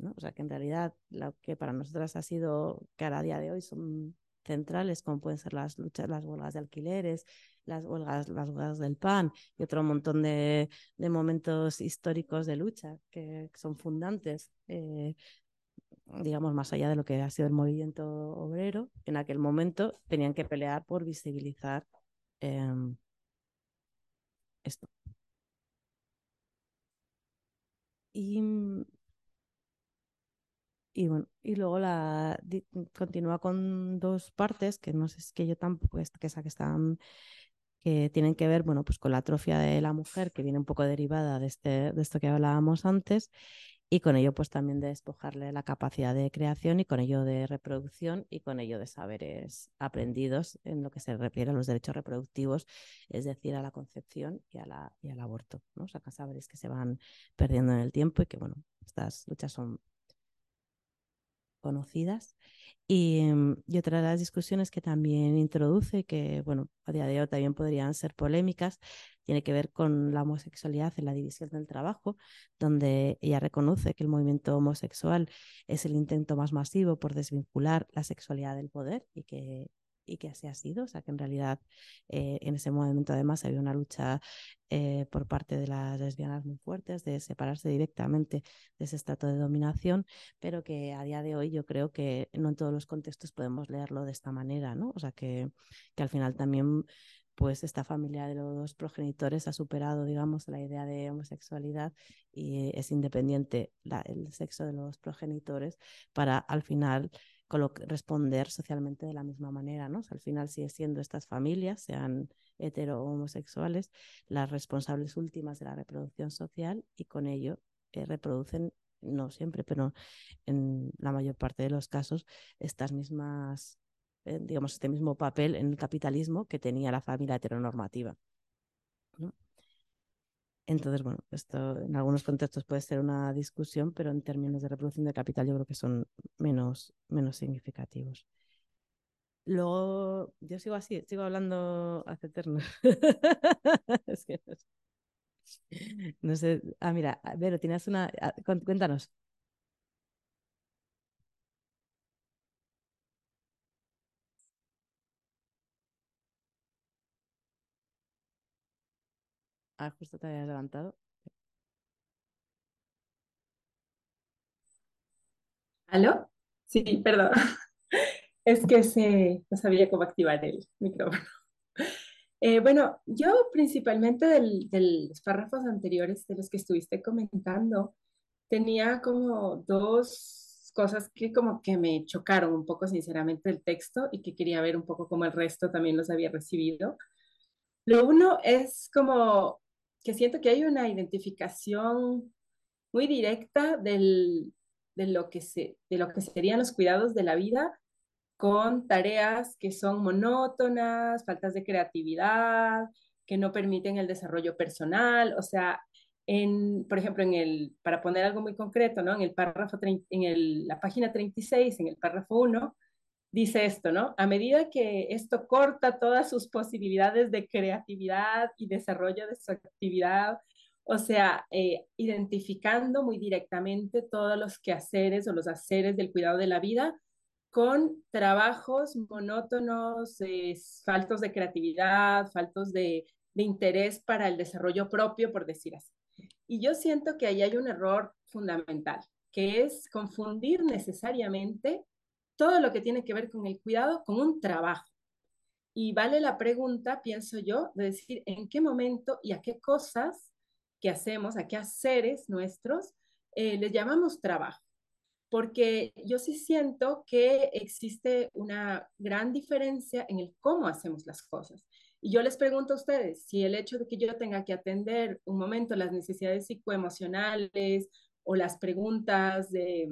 ¿No? O sea, que en realidad lo que para nosotras ha sido, que a día de hoy son centrales, como pueden ser las luchas, las huelgas de alquileres, las huelgas, las del pan y otro montón de, de momentos históricos de lucha que son fundantes, eh, digamos, más allá de lo que ha sido el movimiento obrero, en aquel momento tenían que pelear por visibilizar em, esto. Y y bueno, y luego la continúa con dos partes que no sé si que yo tampoco es que esa que están que tienen que ver, bueno, pues con la atrofia de la mujer, que viene un poco derivada de este, de esto que hablábamos antes, y con ello, pues también de despojarle la capacidad de creación y con ello de reproducción y con ello de saberes aprendidos en lo que se refiere a los derechos reproductivos, es decir, a la concepción y, a la, y al aborto, ¿no? O sea, saberes que se van perdiendo en el tiempo y que, bueno, estas luchas son conocidas. Y, mm, y otra de las discusiones que también introduce, que bueno, a día de hoy también podrían ser polémicas, tiene que ver con la homosexualidad en la división del trabajo, donde ella reconoce que el movimiento homosexual es el intento más masivo por desvincular la sexualidad del poder y que, y que así ha sido, o sea que en realidad eh, en ese momento además había una lucha eh, por parte de las lesbianas muy fuertes de separarse directamente de ese estrato de dominación, pero que a día de hoy yo creo que no en todos los contextos podemos leerlo de esta manera, ¿no? O sea que, que al final también pues esta familia de los dos progenitores ha superado, digamos, la idea de homosexualidad y es independiente el sexo de los progenitores para al final responder socialmente de la misma manera, ¿no? Al final sigue siendo estas familias, sean hetero o homosexuales, las responsables últimas de la reproducción social y con ello eh, reproducen, no siempre, pero en la mayor parte de los casos, estas mismas, eh, digamos, este mismo papel en el capitalismo que tenía la familia heteronormativa. Entonces, bueno, esto en algunos contextos puede ser una discusión, pero en términos de reproducción de capital yo creo que son menos, menos significativos. Luego, yo sigo así, sigo hablando hace eterno. es que no sé. no sé. Ah, mira, Vero, tienes una. ah, Cuéntanos. Ah, justo te habías levantado. ¿Aló? Sí, perdón. Es que se, no sabía cómo activar el micrófono. Eh, bueno, yo principalmente del- de los párrafos anteriores de los que estuviste comentando, tenía como dos cosas que como que me chocaron un poco sinceramente del texto y que quería ver un poco cómo el resto también los había recibido. Lo uno es como que siento que hay una identificación muy directa de, lo que de lo que serían los cuidados de la vida con tareas que son monótonas, faltas de creatividad, que no permiten el desarrollo personal. O sea, en, por ejemplo, en el, para poner algo muy concreto, ¿no? En el párrafo, en el- la página 36, en el párrafo 1, dice esto, ¿no? A medida que esto corta todas sus posibilidades de creatividad y desarrollo de su actividad, o sea, eh, identificando muy directamente todos los quehaceres o los haceres del cuidado de la vida con trabajos monótonos, eh, faltos de creatividad, faltos de, de interés para el desarrollo propio, por decir así. Y yo siento que ahí hay un error fundamental, que es confundir necesariamente todo lo que tiene que ver con el cuidado con un trabajo. Y vale la pregunta, pienso yo, de decir en qué momento y a qué cosas que hacemos, a qué haceres nuestros, eh, les llamamos trabajo. Porque yo sí siento que existe una gran diferencia en el cómo hacemos las cosas. Y yo les pregunto a ustedes, si el hecho de que yo tenga que atender un momento las necesidades psicoemocionales o las preguntas de,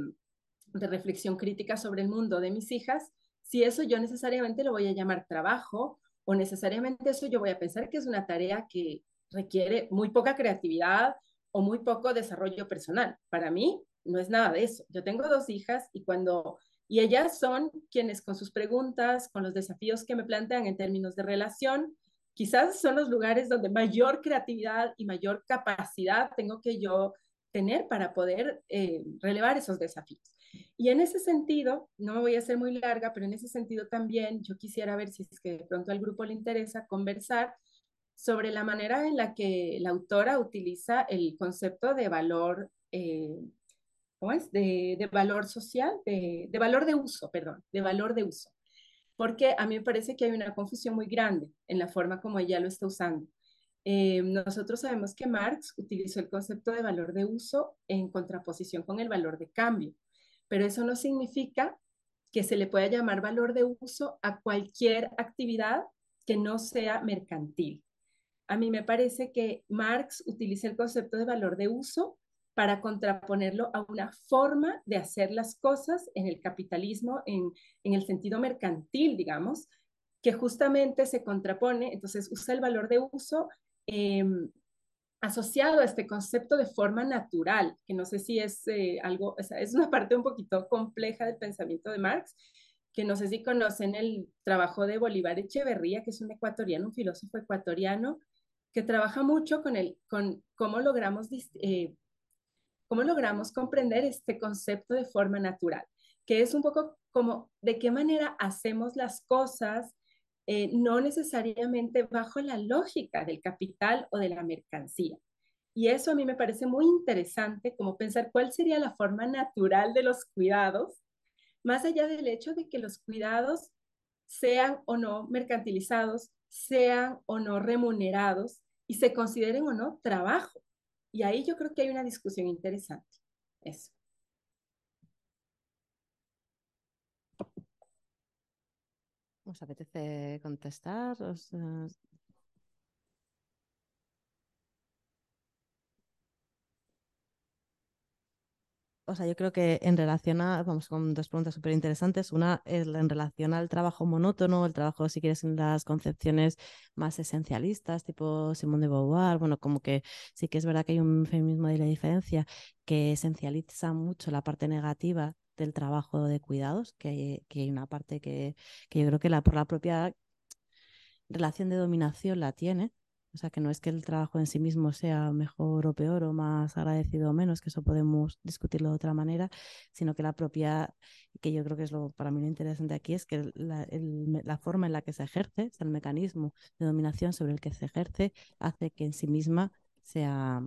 de reflexión crítica sobre el mundo de mis hijas, si eso yo necesariamente lo voy a llamar trabajo o necesariamente eso yo voy a pensar que es una tarea que requiere muy poca creatividad o muy poco desarrollo personal. Para mí no es nada de eso. Yo tengo dos hijas y cuando y ellas son quienes con sus preguntas, con los desafíos que me plantean en términos de relación, quizás son los lugares donde mayor creatividad y mayor capacidad tengo que yo tener para poder eh, relevar esos desafíos. Y en ese sentido, no me voy a hacer muy larga, pero en ese sentido también yo quisiera ver si es que de pronto al grupo le interesa conversar sobre la manera en la que la autora utiliza el concepto de valor, eh, ¿cómo es? De, de valor social, de, de, valor de uso, perdón, de valor de uso. Porque a mí me parece que hay una confusión muy grande en la forma como ella lo está usando. Eh, nosotros sabemos que Marx utilizó el concepto de valor de uso en contraposición con el valor de cambio, pero eso no significa que se le pueda llamar valor de uso a cualquier actividad que no sea mercantil. A mí me parece que Marx utiliza el concepto de valor de uso para contraponerlo a una forma de hacer las cosas en el capitalismo, en, en el sentido mercantil, digamos, que justamente se contrapone, entonces usa el valor de uso eh, asociado a este concepto de forma natural, que no sé si es eh, algo, es una parte un poquito compleja del pensamiento de Marx, que no sé si conocen el trabajo de Bolívar Echeverría, que es un ecuatoriano, un filósofo ecuatoriano, que trabaja mucho con, el, con cómo logramos, eh, cómo logramos comprender este concepto de forma natural, que es un poco como de qué manera hacemos las cosas, eh, no necesariamente bajo la lógica del capital o de la mercancía. Y eso a mí me parece muy interesante, como pensar cuál sería la forma natural de los cuidados, más allá del hecho de que los cuidados sean o no mercantilizados, sean o no remunerados y se consideren o no trabajo. Y ahí yo creo que hay una discusión interesante. Eso. ¿Os apetece contestar? ¿Os, uh... O sea, yo creo que en relación a, vamos con dos preguntas súper interesantes. Una es en relación al trabajo monótono, el trabajo, si quieres, en las concepciones más esencialistas, tipo Simone de Beauvoir. Bueno, como que sí que es verdad que hay un feminismo de la diferencia que esencializa mucho la parte negativa del trabajo de cuidados, que hay, que hay una parte que, yo creo que la, por la propia relación de dominación la tiene, O sea, que no es que el trabajo en sí mismo sea mejor o peor o más agradecido o menos, que eso podemos discutirlo de otra manera, sino que la propia, que yo creo que es lo para mí lo interesante aquí, es que la, la forma en la que se ejerce, el mecanismo de dominación sobre el que se ejerce, hace que en sí misma sea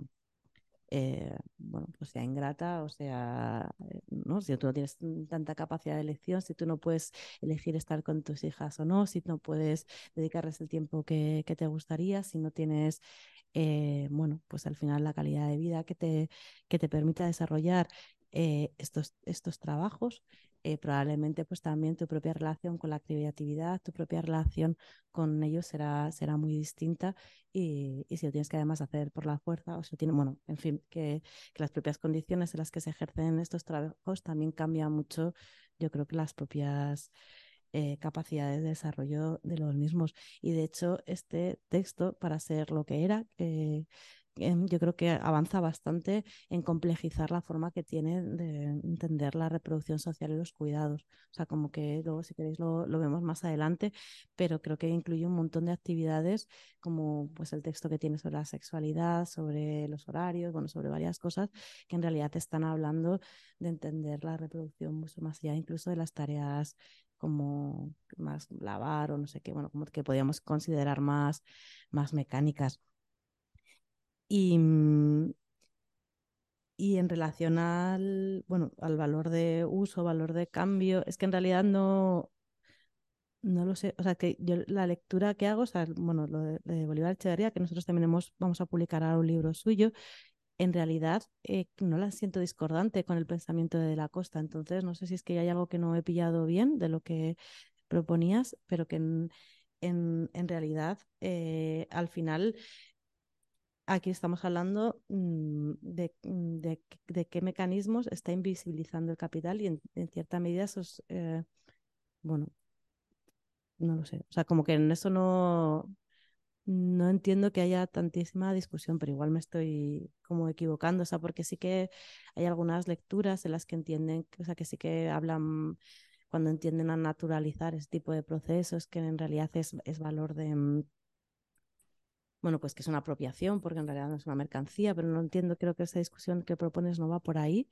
eh, bueno, pues sea ingrata o sea, eh, ¿no? Si tú no tienes tanta capacidad de elección, si tú no puedes elegir estar con tus hijas o no, si no puedes dedicarles el tiempo que, te gustaría, si no tienes, eh, bueno, pues al final la calidad de vida que te, que te permita desarrollar estos, estos trabajos, eh, probablemente pues también tu propia relación con la creatividad, tu propia relación con ellos será, será muy distinta y, y si lo tienes que además hacer por la fuerza, o si tiene, bueno, en fin, que, las propias condiciones en las que se ejercen estos trabajos también cambian mucho, yo creo que las propias... Eh, capacidades de desarrollo de los mismos. Y de hecho, este texto, para ser lo que era, eh, Em, yo creo que avanza bastante en complejizar la forma que tiene de entender la reproducción social y los cuidados. O sea, como que luego, si queréis, lo, lo, vemos más adelante, pero creo que incluye un montón de actividades, como pues el texto que tiene sobre la sexualidad, sobre los horarios, bueno, sobre varias cosas que en realidad te están hablando de entender la reproducción mucho más allá, incluso de las tareas como más lavar o no sé qué, bueno, como que podríamos considerar más, más mecánicas. Y, mm, y en relación al, bueno, al valor de uso, valor de cambio, es que en realidad no, no lo sé. O sea, que yo la lectura que hago, o sea, bueno, lo de, Bolívar Echeverría, que nosotros también hemos, vamos a publicar ahora un libro suyo, en realidad eh, no la siento discordante con el pensamiento de, la costa. Entonces, no sé si es que hay algo que no he pillado bien de lo que proponías, pero que en, en, en realidad eh, al final aquí estamos hablando mm, de, mm, de, de, qué mecanismos está invisibilizando el capital y en, en cierta medida esos, eh, bueno, no lo sé, o sea, como que en eso no, no entiendo que haya tantísima discusión, pero igual me estoy como equivocando, o sea, porque sí que hay algunas lecturas en las que entienden, o sea, que sí que hablan cuando entienden a naturalizar ese tipo de procesos, que en realidad es, es valor de mm, bueno, pues que es una apropiación, porque en realidad no es una mercancía, pero no entiendo, creo que esa discusión que propones no va por ahí.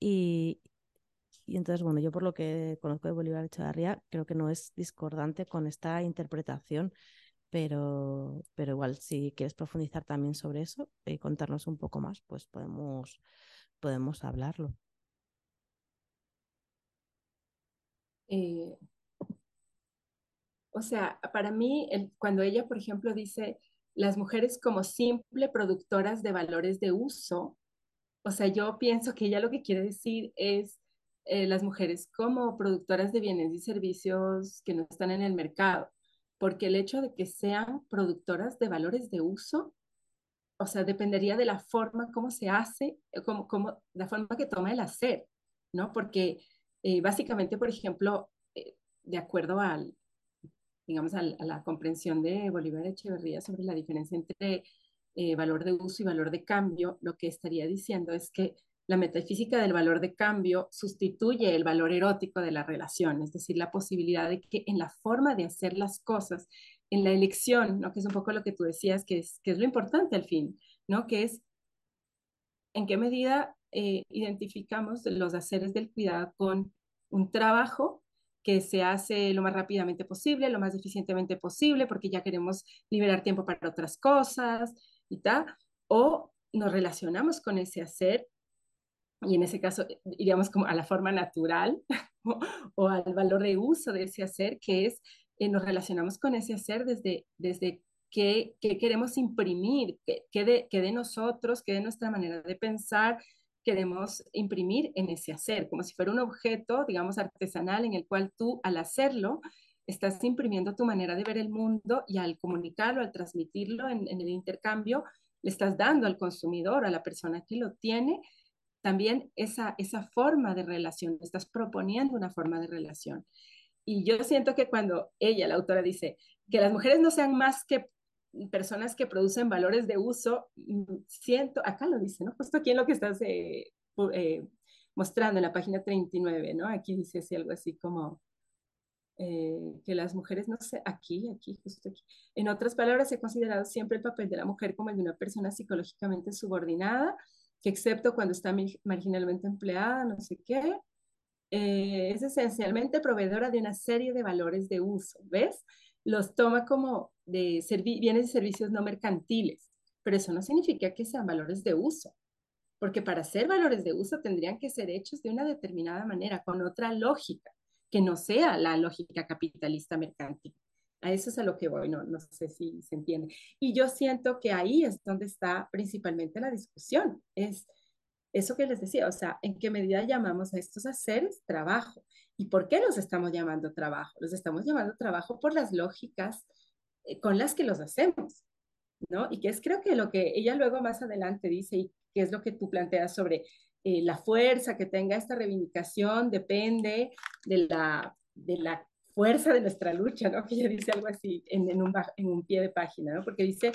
Y, entonces, bueno, yo por lo que conozco de Bolívar Echevarría, creo que no es discordante con esta interpretación, pero, pero igual si quieres profundizar también sobre eso y contarnos un poco más, pues podemos, podemos hablarlo. Eh, o sea, para mí, cuando ella, por ejemplo, dice las mujeres como simple productoras de valores de uso. O sea, yo pienso que ella lo que quiere decir es eh, las mujeres como productoras de bienes y servicios que no están en el mercado, porque el hecho de que sean productoras de valores de uso, o sea, dependería de la forma como se hace, como, como la forma que toma el hacer, ¿no? Porque eh, básicamente, por ejemplo, eh, de acuerdo al, digamos, a, la comprensión de Bolívar Echeverría sobre la diferencia entre eh, valor de uso y valor de cambio, lo que estaría diciendo es que la metafísica del valor de cambio sustituye el valor erótico de la relación, es decir, la posibilidad de que en la forma de hacer las cosas, en la elección, ¿no? que es un poco lo que tú decías, que es, lo importante al fin, ¿no? que es en qué medida eh, identificamos los haceres del cuidado con un trabajo que se hace lo más rápidamente posible, lo más eficientemente posible, porque ya queremos liberar tiempo para otras cosas y tal, o nos relacionamos con ese hacer y en ese caso iríamos como a la forma natural o, o, al valor de uso de ese hacer, que es eh, nos relacionamos con ese hacer desde, desde qué, qué queremos imprimir, qué, qué, de, qué de nosotros, qué de nuestra manera de pensar, queremos imprimir en ese hacer, como si fuera un objeto, digamos, artesanal en el cual tú al hacerlo estás imprimiendo tu manera de ver el mundo y al comunicarlo, al transmitirlo en, el intercambio, le estás dando al consumidor, a la persona que lo tiene, también esa, esa forma de relación, estás proponiendo una forma de relación. Y yo siento que cuando ella, la autora, dice que las mujeres no sean más que personas que producen valores de uso, siento, acá lo dice, ¿no? Justo aquí en lo que estás eh, eh, mostrando en la página 39, ¿no? Aquí dice así, algo así como, eh, que las mujeres, no sé, aquí, aquí, justo aquí. En otras palabras, he considerado siempre el papel de la mujer como el de una persona psicológicamente subordinada, que excepto cuando está marginalmente empleada, no sé qué, eh, es esencialmente proveedora de una serie de valores de uso, ¿ves? Los toma como de bienes y servicios no mercantiles, pero eso no significa que sean valores de uso, porque para ser valores de uso tendrían que ser hechos de una determinada manera, con otra lógica que no sea la lógica capitalista mercantil. A eso es a lo que voy, no, no sé si se entiende. Y yo siento que ahí es donde está principalmente la discusión, es eso que les decía, o sea, en qué medida llamamos a estos haceres trabajo y por qué los estamos llamando trabajo. Los estamos llamando trabajo por las lógicas con las que los hacemos, ¿no? Y que es creo que lo que ella luego más adelante dice y que es lo que tú planteas sobre eh, la fuerza que tenga esta reivindicación depende de la, de la fuerza de nuestra lucha, ¿no? Que ella dice algo así en, en, un, en un pie de página, ¿no? Porque dice,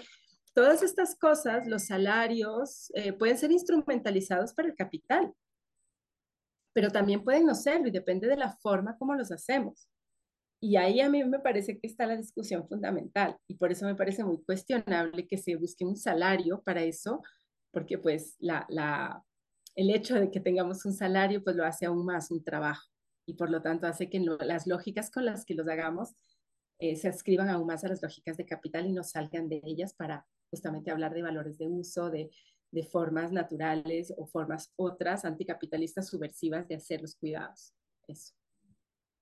todas estas cosas, los salarios, eh, pueden ser instrumentalizados para el capital, pero también pueden no serlo y depende de la forma como los hacemos. Y ahí a mí me parece que está la discusión fundamental y por eso me parece muy cuestionable que se busque un salario para eso, porque pues la, el hecho de que tengamos un salario pues lo hace aún más un trabajo y por lo tanto hace que las lógicas con las que los hagamos eh, se adscriban aún más a las lógicas de capital y no salgan de ellas para justamente hablar de valores de uso, de, de formas naturales o formas otras anticapitalistas subversivas de hacer los cuidados. Eso.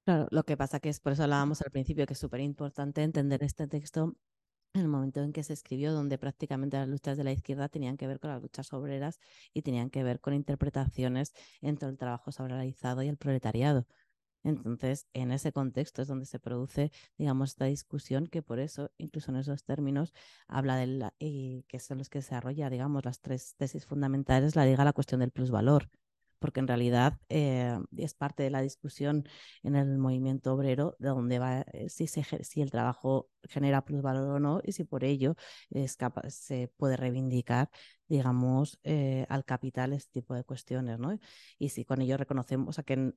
Claro, lo que pasa que es por eso hablábamos al principio que es súper importante entender este texto en el momento en que se escribió, donde prácticamente las luchas de la izquierda tenían que ver con las luchas obreras y tenían que ver con interpretaciones entre el trabajo salarializado y el proletariado. Entonces, en ese contexto es donde se produce, digamos, esta discusión que por eso, incluso en esos términos, habla de la, y que son los que desarrolla, digamos, las tres tesis fundamentales, la diga la cuestión del plusvalor, porque en realidad eh, es parte de la discusión en el movimiento obrero de dónde va, eh, si, se, si el trabajo genera plusvalor o no y si por ello es capaz, se puede reivindicar, digamos, eh, al capital este tipo de cuestiones, ¿no? Y si con ello reconocemos, o sea, que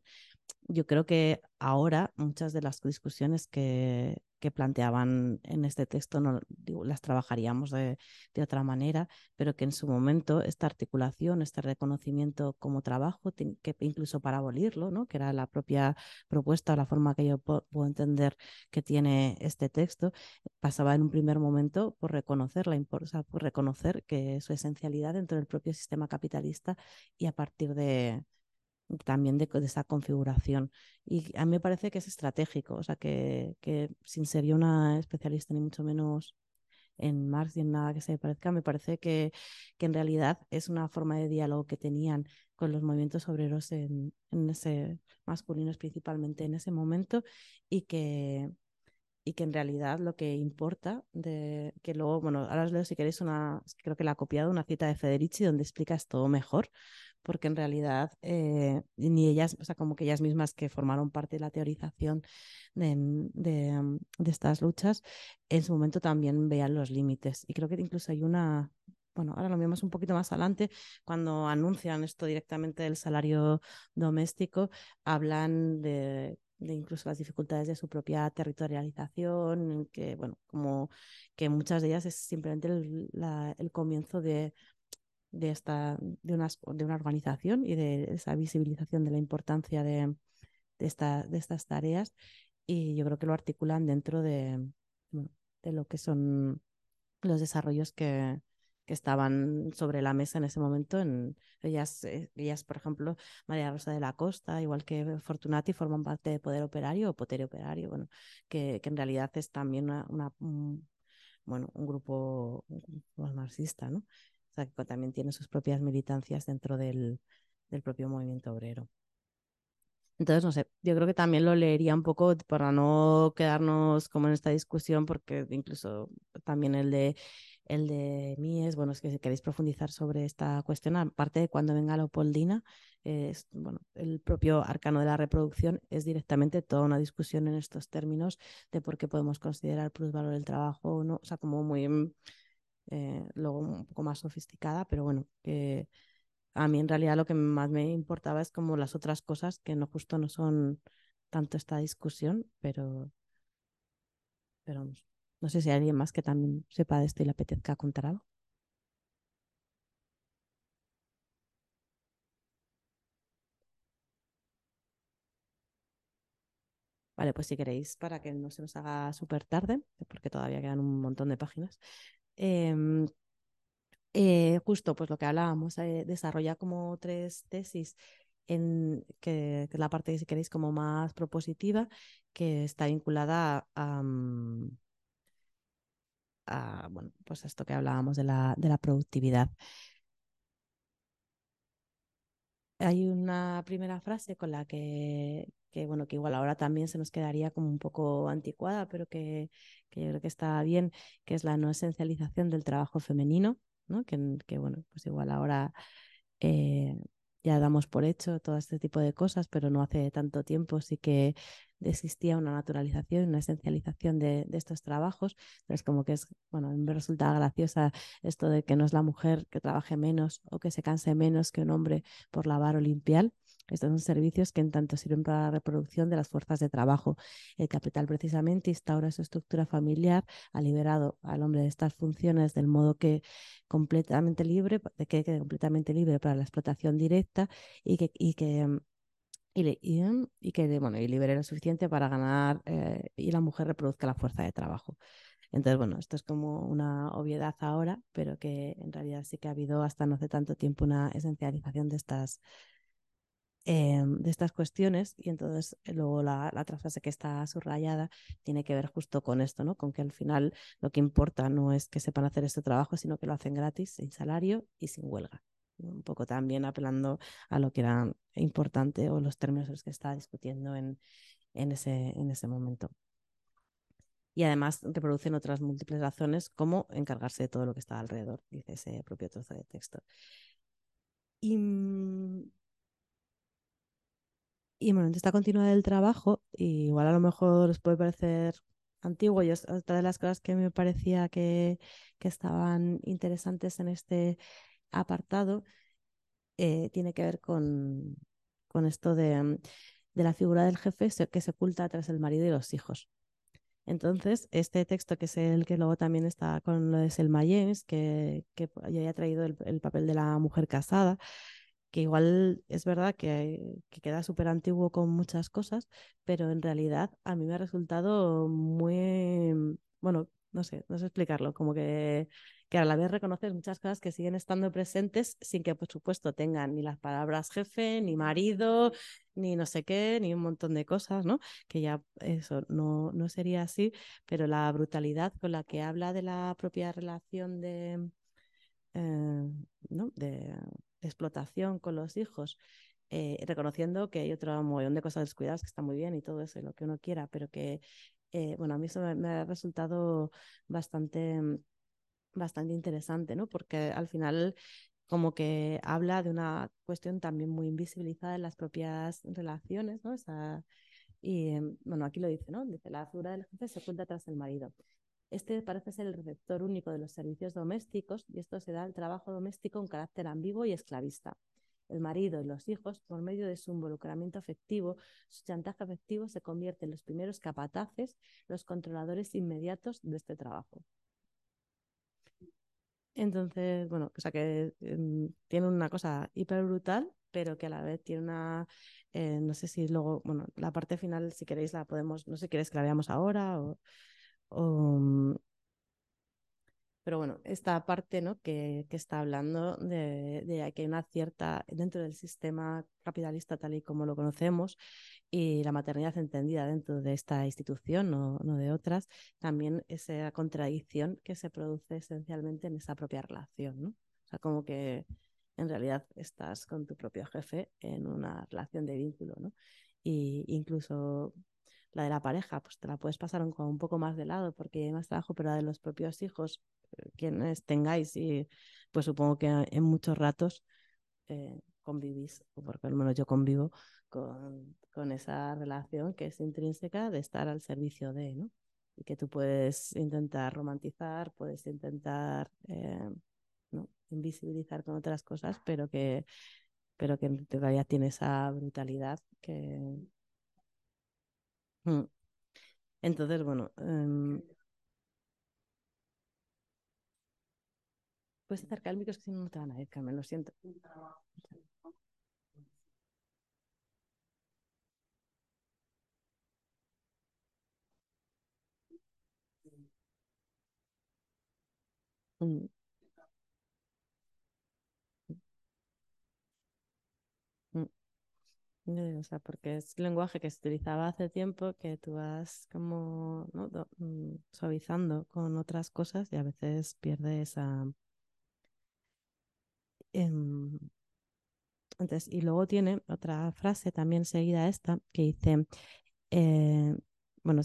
yo creo que ahora muchas de las discusiones que, que planteaban en este texto no, las trabajaríamos de, de, otra manera, pero que en su momento esta articulación, este reconocimiento como trabajo, que incluso para abolirlo, ¿no? que era la propia propuesta, la forma que yo puedo entender que tiene este texto, pasaba en un primer momento por reconocer la por reconocer que su esencialidad dentro del propio sistema capitalista y a partir de, también de, esa configuración. Y a mí me parece que es estratégico, o sea, que, que sin ser yo una especialista ni mucho menos en Marx y en nada que se parezca, me parece que, que en realidad es una forma de diálogo que tenían con los movimientos obreros en, en ese masculinos principalmente en ese momento y que y que en realidad lo que importa de que luego, bueno, ahora os leo si queréis una, creo que la ha copiado una cita de Federici donde explica esto mejor, porque en realidad eh, ni ellas, o sea, como que ellas mismas que formaron parte de la teorización de, de, mm, de estas luchas, en su momento también veían los límites. Y creo que incluso hay una, bueno, ahora lo vemos un poquito más adelante, cuando anuncian esto directamente del salario doméstico, hablan de de incluso las dificultades de su propia territorialización, que bueno, como que muchas de ellas es simplemente el, comienzo de, de, esta, de, una, de una organización y de esa visibilización de la importancia de, de, de estas tareas. Y yo creo que lo articulan dentro de, de lo que son los desarrollos que, que estaban sobre la mesa en ese momento. En, ellas, eh, ellas, por ejemplo, María Rosa de la Costa, igual que Fortunati, forman parte de Poder Operario o Potere Operario, bueno, que, que en realidad es también una, un, bueno, un grupo, marxista, ¿no? O sea, que también tiene sus propias militancias dentro del, del propio movimiento obrero. Entonces, no sé, yo creo que también lo leería un poco para no quedarnos como en esta discusión, porque incluso también el de el de Mies, bueno, es que si queréis profundizar sobre esta cuestión, aparte de cuando venga la Opoldina, es, bueno, el propio arcano de la reproducción es directamente toda una discusión en estos términos de por qué podemos considerar plusvalor del trabajo o no, o sea, como muy, mm, eh, luego un poco más sofisticada, pero bueno, que a mí en realidad lo que más me importaba es como las otras cosas que no justo no son tanto esta discusión, pero, pero vamos, no sé si hay alguien más que también sepa de esto y le apetezca contar algo. Vale, pues si queréis, para que no se nos haga súper tarde, porque todavía quedan un montón de páginas, em, eh, justo pues lo que hablábamos, eh, desarrolla como tres tesis en que, es la parte, si queréis, como más propositiva, que está vinculada a, mm, a, bueno, pues esto que hablábamos de la, de la productividad. Hay una primera frase con la que, que, bueno, que igual ahora también se nos quedaría como un poco anticuada, pero que, que yo creo que está bien, que es la no esencialización del trabajo femenino, ¿no? Que, que bueno, pues igual ahora eh, ya damos por hecho todo este tipo de cosas, pero no hace tanto tiempo sí que existía una naturalización, una esencialización de, estos trabajos. Entonces, como que es, bueno, me resulta graciosa esto de que no es la mujer que trabaje menos o que se canse menos que un hombre por lavar o limpiar. Estos son servicios que en tanto sirven para la reproducción de las fuerzas de trabajo. El capital precisamente instaura su estructura familiar, ha liberado al hombre de estas funciones del modo que completamente libre, de que quede completamente libre para la explotación directa y que, y que y, le, y, que bueno, y libere lo suficiente para ganar eh, y la mujer reproduzca la fuerza de trabajo. Entonces, bueno, esto es como una obviedad ahora, pero que en realidad sí que ha habido hasta no hace tanto tiempo una esencialización de estas, eh, de estas cuestiones y entonces eh, luego la, la, otra frase que está subrayada tiene que ver justo con esto, ¿no? Con que al final lo que importa no es que sepan hacer este trabajo, sino que lo hacen gratis, sin salario y sin huelga. Un poco también apelando a lo que era importante o los términos los que estaba discutiendo en, en, ese, en ese momento. Y además reproducen otras múltiples razones como encargarse de todo lo que está alrededor, dice ese propio trozo de texto. Y mm, y bueno, en esta continuidad del trabajo, igual a lo mejor os puede parecer antiguo, y otra de las cosas que me parecía que, que estaban interesantes en este apartado, eh, tiene que ver con, con esto de, de, la figura del jefe que se oculta tras el marido y los hijos. Entonces, este texto, que es el que luego también está con lo de Selma James, que, que ya haya traído el, el papel de la mujer casada, que igual es verdad que, que queda súper antiguo con muchas cosas, pero en realidad a mí me ha resultado muy, bueno, no sé, no sé explicarlo, como que, que a la vez reconoces muchas cosas que siguen estando presentes sin que, por supuesto, tengan ni las palabras jefe, ni marido, ni no sé qué, ni un montón de cosas, ¿no? Que ya eso no, no sería así, pero la brutalidad con la que habla de la propia relación de, eh, ¿no? de explotación con los hijos, eh, reconociendo que hay otro montón de cosas descuidadas que están muy bien y todo eso, lo que uno quiera, pero que, eh, bueno, a mí eso me, ha resultado bastante, bastante interesante, ¿no? Porque al final como que habla de una cuestión también muy invisibilizada en las propias relaciones, ¿no? Y bueno, aquí lo dice, ¿no? Dice, la figura del jefe se oculta tras el marido. Este parece ser el receptor único de los servicios domésticos y esto se da al trabajo doméstico un carácter ambiguo y esclavista. El marido y los hijos, por medio de su involucramiento afectivo, su chantaje afectivo, se convierten en los primeros capataces, los controladores inmediatos de este trabajo. Entonces, bueno, o sea que eh, tiene una cosa hiper brutal, pero que a la vez tiene una, eh, no sé si luego, bueno, la parte final, si queréis, la podemos, no sé si queréis que la veamos ahora o... pero bueno, esta parte ¿no? que, que está hablando de, de, que hay una cierta, dentro del sistema capitalista tal y como lo conocemos, y la maternidad entendida dentro de esta institución, no, no de otras, también esa contradicción que se produce esencialmente en esa propia relación. ¿no? O sea, como que en realidad estás con tu propio jefe en una relación de vínculo, ¿no? Y incluso la de la pareja, pues te la puedes pasar un, poco más de lado porque hay más trabajo, pero la de los propios hijos, eh, quienes tengáis, y pues supongo que en muchos ratos eh, convivís, o porque al menos yo convivo con, esa relación que es intrínseca de estar al servicio de, ¿no? Y que tú puedes intentar romantizar, puedes intentar eh, invisibilizar con otras cosas, pero que, pero que en realidad tiene esa brutalidad que. Entonces, bueno, em, puedes acercar el que si no, no te van a ir, Carmen, lo siento. Mm. Mm. O sea, porque es lenguaje que se utilizaba hace tiempo que tú vas como mm, suavizando con otras cosas y a veces pierde esa... em, Entonces, y luego tiene otra frase también seguida a esta que dice, eh, bueno,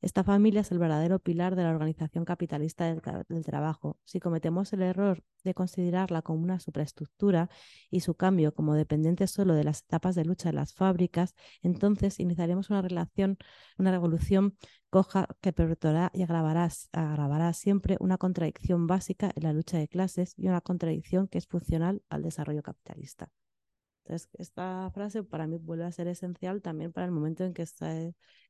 esta familia es el verdadero pilar de la organización capitalista del, tra- del trabajo. Si cometemos el error de considerarla como una superestructura y su cambio como dependiente solo de las etapas de lucha de las fábricas, entonces iniciaremos una relación, una revolución coja que perpetuará y agravará siempre una contradicción básica en la lucha de clases y una contradicción que es funcional al desarrollo capitalista. Esta frase para mí vuelve a ser esencial también para el momento en que, está,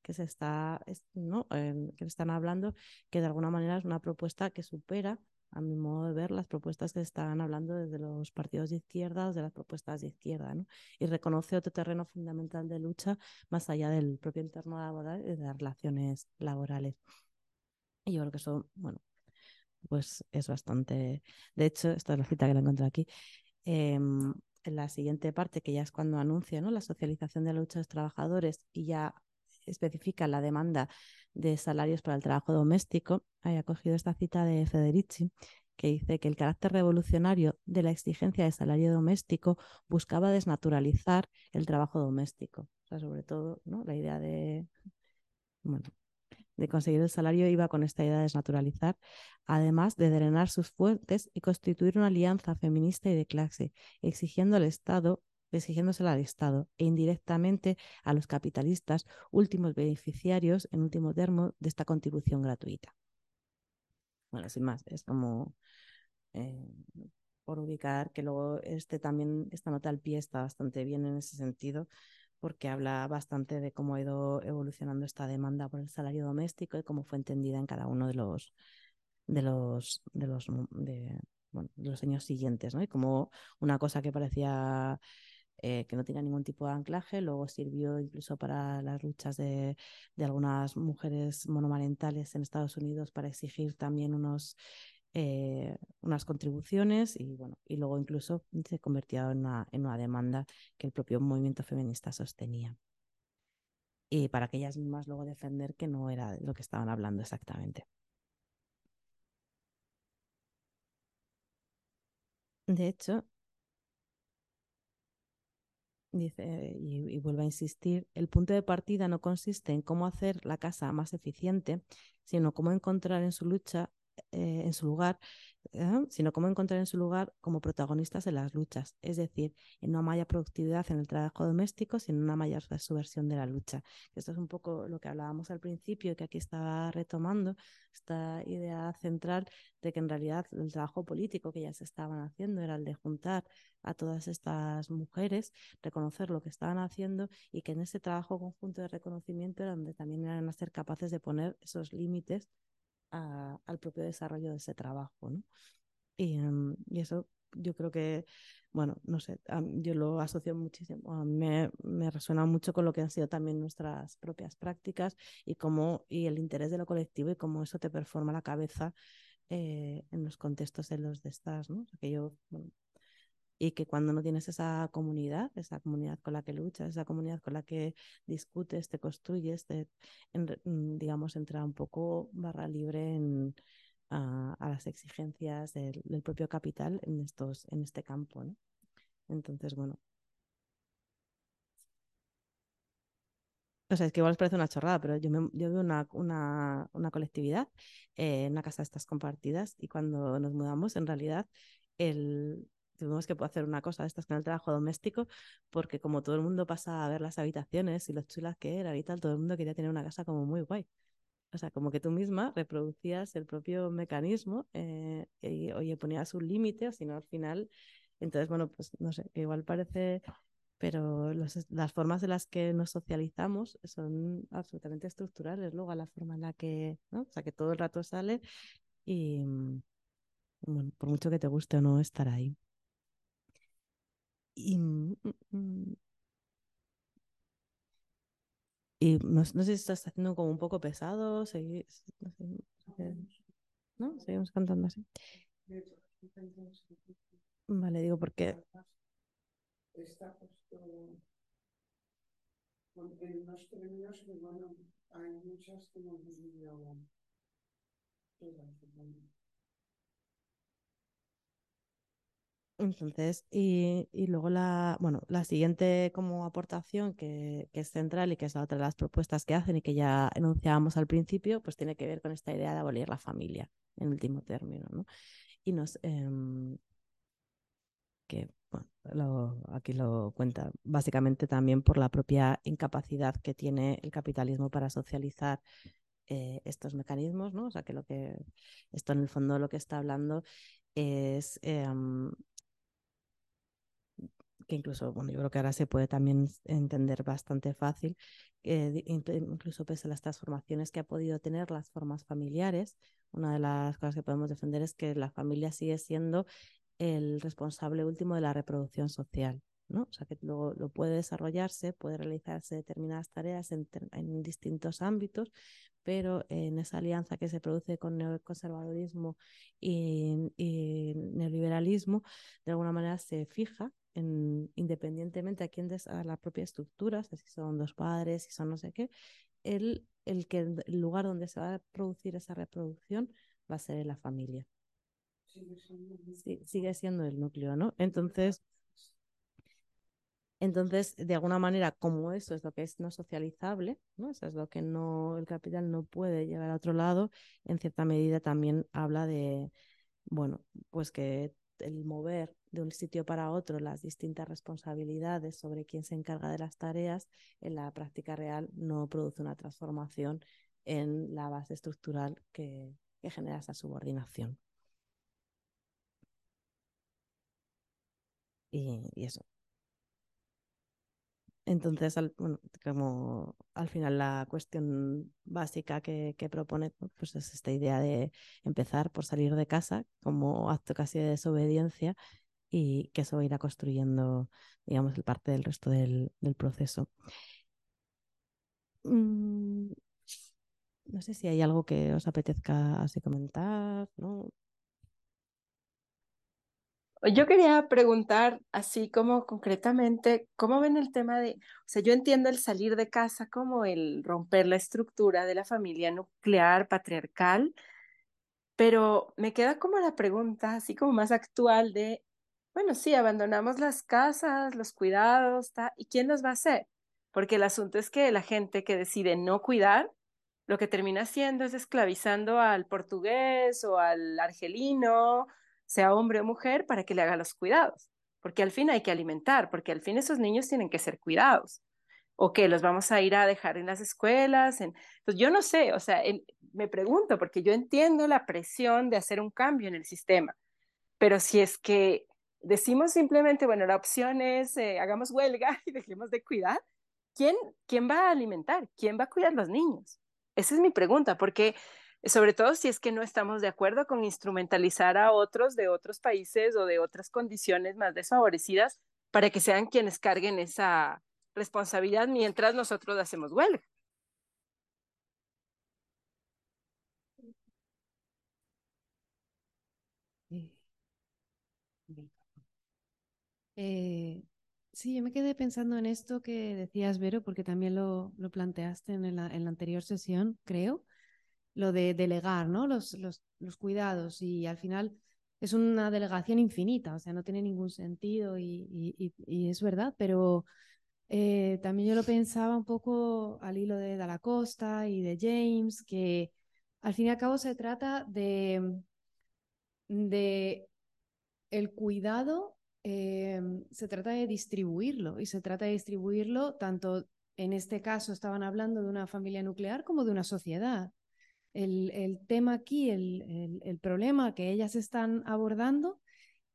que se está, es- ¿no? Que están hablando, que de alguna manera es una propuesta que supera, a mi modo de ver, las propuestas que están hablando desde los partidos de izquierda, desde las propuestas de izquierda, ¿no? Y reconoce otro terreno fundamental de lucha más allá del propio entorno laboral y de las relaciones laborales. Y yo creo que eso, bueno, pues es bastante. De hecho, esta es la cita que la encontré aquí. em, en la siguiente parte, que ya es cuando anuncia ¿no? la socialización de la lucha de los trabajadores y ya especifica la demanda de salarios para el trabajo doméstico, haya cogido esta cita de Federici, que dice que el carácter revolucionario de la exigencia de salario doméstico buscaba desnaturalizar el trabajo doméstico. O sea, sobre todo, ¿no? La idea de, de conseguir el salario iba con esta idea de desnaturalizar, además de drenar sus fuentes y constituir una alianza feminista y de clase, exigiendo al Estado, exigiéndosela al Estado e indirectamente a los capitalistas, últimos beneficiarios, en último termo, de esta contribución gratuita. Bueno, sin más, es como eh, por ubicar que luego este también, esta nota al pie está bastante bien en ese sentido, porque habla bastante de cómo ha ido evolucionando esta demanda por el salario doméstico y cómo fue entendida en cada uno de los de los de los bueno, de los años siguientes, ¿no? Y como una cosa que parecía eh, que no tenía ningún tipo de anclaje, luego sirvió incluso para las luchas de, de algunas mujeres monomarentales en Estados Unidos para exigir también unos eh, unas contribuciones y bueno, y luego incluso se convirtió en una, en una demanda que el propio movimiento feminista sostenía. Y para que ellas mismas luego defender que no era lo que estaban hablando exactamente. De hecho, dice, y, y vuelve a insistir, el punto de partida no consiste en cómo hacer la casa más eficiente, sino cómo encontrar en su lucha, eh, en su lugar, ¿eh? sino cómo encontrar en su lugar como protagonistas en las luchas, es decir, en una mayor productividad en el trabajo doméstico, sino una mayor subversión de la lucha. Esto es un poco lo que hablábamos al principio, que aquí estaba retomando esta idea central de que en realidad el trabajo político que ya se estaban haciendo era el de juntar a todas estas mujeres, reconocer lo que estaban haciendo y que en ese trabajo conjunto de reconocimiento era donde también eran a ser capaces de poner esos límites al propio desarrollo de ese trabajo, ¿no? Y, y eso yo creo que, bueno, no sé, yo lo asocio muchísimo, a mí me, me resuena mucho con lo que han sido también nuestras propias prácticas y cómo, y el interés de lo colectivo y cómo eso te performa la cabeza eh, en los contextos en los de estás, ¿no? Que yo, y que cuando no tienes esa comunidad, esa comunidad con la que luchas, esa comunidad con la que discutes, te construyes, te, mm, digamos, entra un poco barra libre en, a, las exigencias del, del propio capital en, estos, en este campo. ¿no? Entonces, bueno. O sea, es que igual os parece una chorrada, pero yo, me, yo veo una, una, una colectividad, eh, una casa de estas compartidas, y cuando nos mudamos, en realidad, el, tuvimos que hacer una cosa de estas con el trabajo doméstico, porque como todo el mundo pasa a ver las habitaciones y lo chulas que eran y tal, todo el mundo quería tener una casa como muy guay. O sea, como que tú misma reproducías el propio mecanismo eh, y, oye, ponías un límite, o si no, al final. Entonces, bueno, pues no sé, igual parece pero los- las formas en las que nos socializamos son absolutamente estructurales luego a la forma en la que, ¿no? O sea, que todo el rato sale y, mm, bueno, por mucho que te guste o no estar ahí. Y, y no, no sé si estás haciendo como un poco pesado, segui- no sé, eh, ¿no? Seguimos cantando así. Vale, digo porque Está con- en unos términos que, bueno, hay muchas que hemos vivido todas, supongo. Entonces, y, y luego la, bueno, la siguiente como aportación que, que es central y que es la otra de las propuestas que hacen y que ya enunciábamos al principio, pues tiene que ver con esta idea de abolir la familia en último término, ¿no? Y nos, em, que bueno, lo- aquí lo cuenta básicamente también por la propia incapacidad que tiene el capitalismo para socializar eh, estos mecanismos, ¿no? O sea que lo que esto en el fondo lo que está hablando es em, que incluso, bueno, yo creo que ahora se puede también entender bastante fácil, eh, incluso pese a las transformaciones que ha podido tener las formas familiares, una de las cosas que podemos defender es que la familia sigue siendo el responsable último de la reproducción social, ¿no? O sea, que luego lo puede desarrollarse, puede realizarse determinadas tareas en, distintos ámbitos, pero en esa alianza que se produce con neoconservadurismo y neoliberalismo, de alguna manera se fija en, independientemente a quién des a la propia estructura, o sea, si son dos padres, si son no sé qué, el, el que el lugar donde se va a producir esa reproducción va a ser en la familia. Sí, sigue siendo el núcleo, ¿no? Entonces, entonces, de alguna manera, como eso es lo que es no socializable, ¿no? Eso es lo que no, el capital no puede llevar a otro lado, en cierta medida también habla de, bueno, pues que el mover de un sitio para otro las distintas responsabilidades sobre quién se encarga de las tareas, en la práctica real no produce una transformación en la base estructural que, genera esa subordinación. Y eso. Entonces, al, bueno, como al final la cuestión básica que, propone pues es esta idea de empezar por salir de casa como acto casi de desobediencia y que eso irá construyendo, digamos, el parte del resto del, del proceso. Mm, no sé si hay algo que os apetezca así comentar, ¿no? Yo quería preguntar, así como concretamente, ¿cómo ven el tema de, o sea, yo entiendo el salir de casa como el romper la estructura de la familia nuclear, patriarcal, pero me queda como la pregunta, así como más actual de, bueno, sí, abandonamos las casas, los cuidados, ¿y quién los va a hacer? Porque el asunto es que la gente que decide no cuidar, lo que termina haciendo es esclavizando al portugués o al argelino, sea hombre o mujer, para que le haga los cuidados. Porque al fin hay que alimentar, porque al fin esos niños tienen que ser cuidados. O que los vamos a ir a dejar en las escuelas. En... Pues yo no sé, o sea, me pregunto, porque yo entiendo la presión de hacer un cambio en el sistema, pero si es que decimos simplemente, bueno, la opción es eh, hagamos huelga y dejemos de cuidar, ¿quién, ¿quién va a alimentar? ¿Quién va a cuidar los niños? Esa es mi pregunta, porque sobre todo si es que no estamos de acuerdo con instrumentalizar a otros de otros países o de otras condiciones más desfavorecidas para que sean quienes carguen esa responsabilidad mientras nosotros hacemos huelga. Eh, sí, yo me quedé pensando en esto que decías, Vero, porque también lo, lo planteaste en la, en la anterior sesión, creo, lo de delegar, ¿no? Los, cuidados y al final es una delegación infinita, o sea, no tiene ningún sentido y, es verdad, pero eh, también yo lo pensaba un poco al hilo de Dalla Costa y de James, que al fin y al cabo se trata de, de el cuidado eh, se trata de distribuirlo y se trata de distribuirlo tanto, en este caso estaban hablando de una familia nuclear como de una sociedad. El, el tema aquí, el, el, problema que ellas están abordando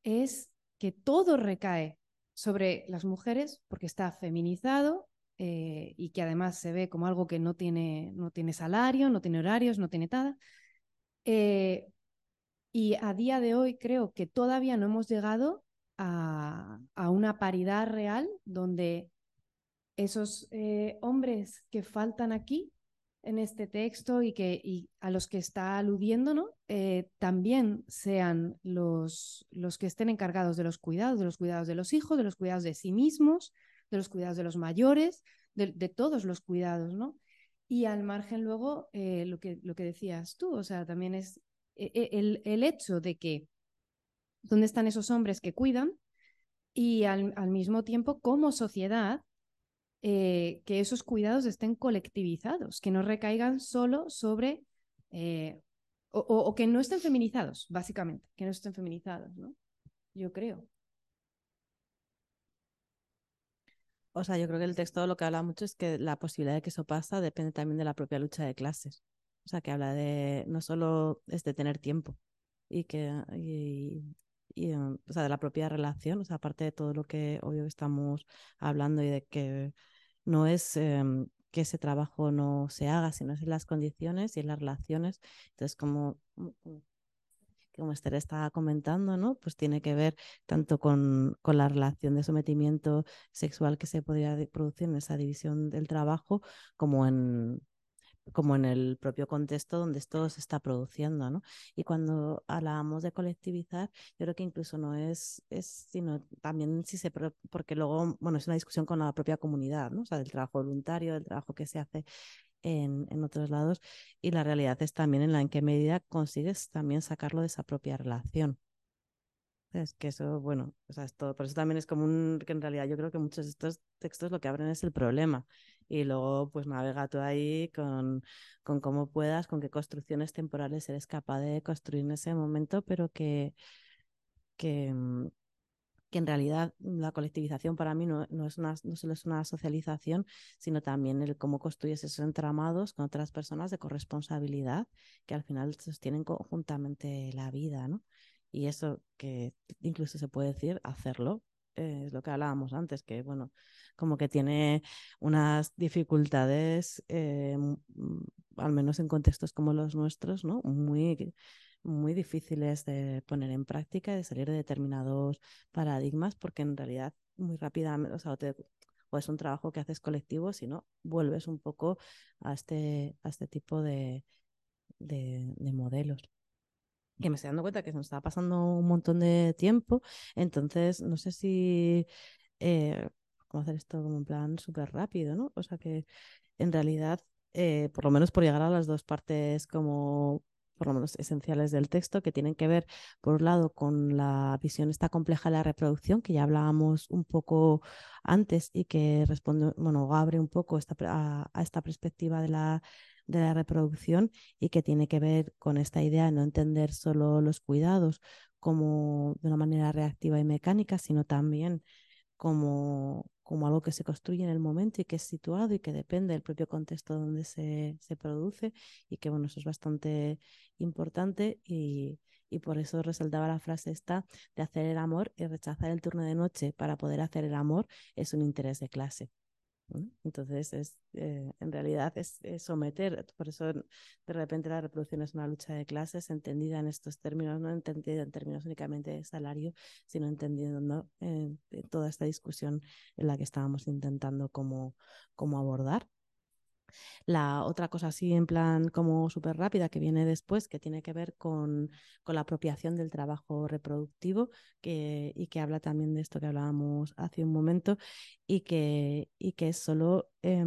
es que todo recae sobre las mujeres porque está feminizado eh, y que además se ve como algo que no tiene, no tiene salario, no tiene horarios, no tiene nada. Eh, y a día de hoy creo que todavía no hemos llegado a, a una paridad real donde esos eh, hombres que faltan aquí en este texto y, que, y a los que está aludiendo, ¿no? Eh, también sean los, los que estén encargados de los cuidados, de los cuidados de los hijos, de los cuidados de sí mismos, de los cuidados de los mayores, de, todos los cuidados, ¿no? Y al margen luego, eh, lo, que, lo que decías tú, o sea, también es eh, el, el hecho de que, ¿dónde están esos hombres que cuidan? Y al, al mismo tiempo, como sociedad, eh, que esos cuidados estén colectivizados, que no recaigan solo sobre, eh, o, que no estén feminizados, básicamente, que no estén feminizados, ¿no? Yo creo. O sea, yo creo que el texto lo que habla mucho es que la posibilidad de que eso pasa depende también de la propia lucha de clases. O sea, que habla de no solo es de tener tiempo y que y, o sea, de la propia relación, o sea, aparte de todo lo que hoy estamos hablando y de que no es eh, que ese trabajo no se haga, sino es en las condiciones y en las relaciones. Entonces, como, como Esther estaba comentando, ¿no? Pues tiene que ver tanto con, con la relación de sometimiento sexual que se podría producir en esa división del trabajo, como en, como en el propio contexto donde esto se está produciendo, ¿no? Y cuando hablamos de colectivizar, yo creo que incluso no es, es sino también si se, porque luego, bueno, es una discusión con la propia comunidad, ¿no? O sea, del trabajo voluntario, del trabajo que se hace en, en, otros lados y la realidad es también en la en qué medida consigues también sacarlo de esa propia relación. Es que eso, bueno, o sea, es todo. Por eso también es como un, que en realidad yo creo que muchos de estos textos lo que abren es el problema y luego pues navega tú ahí con, con cómo puedas, con qué construcciones temporales eres capaz de construir en ese momento, pero que, que, mm, que en realidad la colectivización para mí no, no, es una, no solo es una socialización, sino también el cómo construyes esos entramados con otras personas de corresponsabilidad que al final sostienen conjuntamente la vida, ¿no? Y eso que incluso se puede decir, hacerlo, eh, es lo que hablábamos antes, que bueno, como que tiene unas dificultades, eh, al menos en contextos como los nuestros, ¿no? Muy, muy difíciles de poner en práctica de salir de determinados paradigmas, porque en realidad muy rápidamente, o es un trabajo que haces colectivo, sino vuelves un poco a este, a este tipo de, de modelos que me estoy dando cuenta que se nos está pasando un montón de tiempo, entonces no sé si eh, cómo hacer esto como en plan súper rápido, ¿no? O sea que en realidad, eh, por lo menos por llegar a las dos partes como por lo menos esenciales del texto, que tienen que ver, por un lado, con la visión esta compleja de la reproducción, que ya hablábamos un poco antes y que responde, bueno, abre un poco esta, a, a esta perspectiva de la de la reproducción y que tiene que ver con esta idea de no entender solo los cuidados como de una manera reactiva y mecánica, sino también como, como algo que se construye en el momento y que es situado y que depende del propio contexto donde se, se produce y que bueno, eso es bastante importante y, y por eso resaltaba la frase esta de hacer el amor y rechazar el turno de noche para poder hacer el amor es un interés de clase. Entonces, es, eh, en realidad es, someter, por eso de repente la reproducción es una lucha de clases entendida en estos términos, no entendida en términos únicamente de salario, sino entendiendo eh, toda esta discusión en la que estábamos intentando cómo, cómo abordar. La otra cosa así en plan como súper rápida que viene después, que tiene que ver con, con la apropiación del trabajo reproductivo que, y que habla también de esto que hablábamos hace un momento y que, y que es solo... Eh,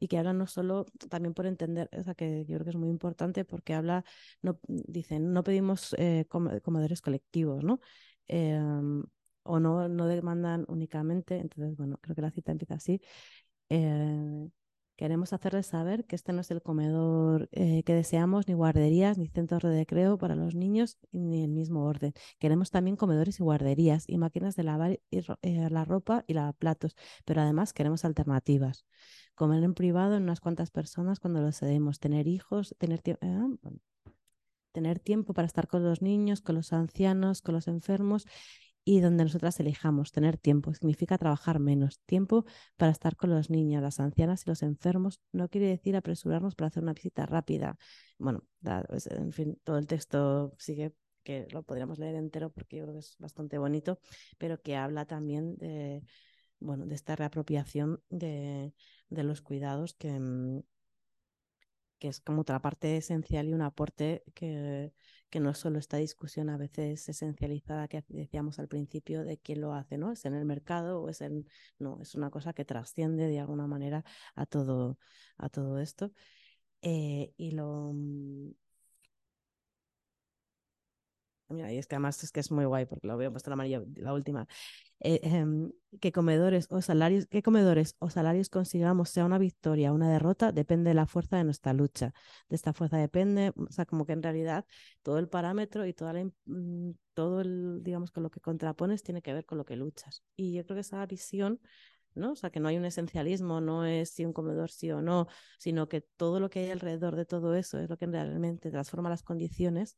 y que habla no solo también por entender, o sea, que yo creo que es muy importante porque habla, no, dicen, no pedimos eh, comedores colectivos, ¿no? Eh, o no, no demandan únicamente, entonces, bueno, creo que la cita empieza así, eh, Queremos hacerles saber que este no es el comedor eh, que deseamos, ni guarderías, ni centros de recreo para los niños, ni el mismo orden. Queremos también comedores y guarderías y máquinas de lavar y, eh, la ropa y la platos, pero además queremos alternativas. Comer en privado en unas cuantas personas cuando lo cedemos, tener hijos, tener tiempo. Eh, tener tiempo para estar con los niños, con los ancianos, con los enfermos y donde nosotras elijamos tener tiempo. Significa trabajar menos tiempo para estar con los niños, las ancianas y los enfermos. No quiere decir apresurarnos para hacer una visita rápida. Bueno, pues, en fin, todo el texto sigue que lo podríamos leer entero porque yo creo que es bastante bonito, pero que habla también de, bueno, de esta reapropiación de, de los cuidados que, mm, que es como otra parte esencial y un aporte que, que no es solo esta discusión a veces esencializada que decíamos al principio de quién lo hace, ¿no? ¿Es en el mercado o es en... No, es una cosa que trasciende de alguna manera a todo, a todo esto. Eh, y lo... Mm, mira, y es que además es que es muy guay porque lo veo puesto la amarilla, la última. Eh, em, que comedores o salarios, que comedores o salarios consigamos sea una victoria o una derrota, depende de la fuerza de nuestra lucha. De esta fuerza depende, o sea, como que en realidad todo el parámetro y toda la, mm, todo el, digamos, con lo que contrapones tiene que ver con lo que luchas. Y yo creo que esa visión ¿no? O sea, que no hay un esencialismo, no es si un comedor sí o no, sino que todo lo que hay alrededor de todo eso es lo que realmente transforma las condiciones.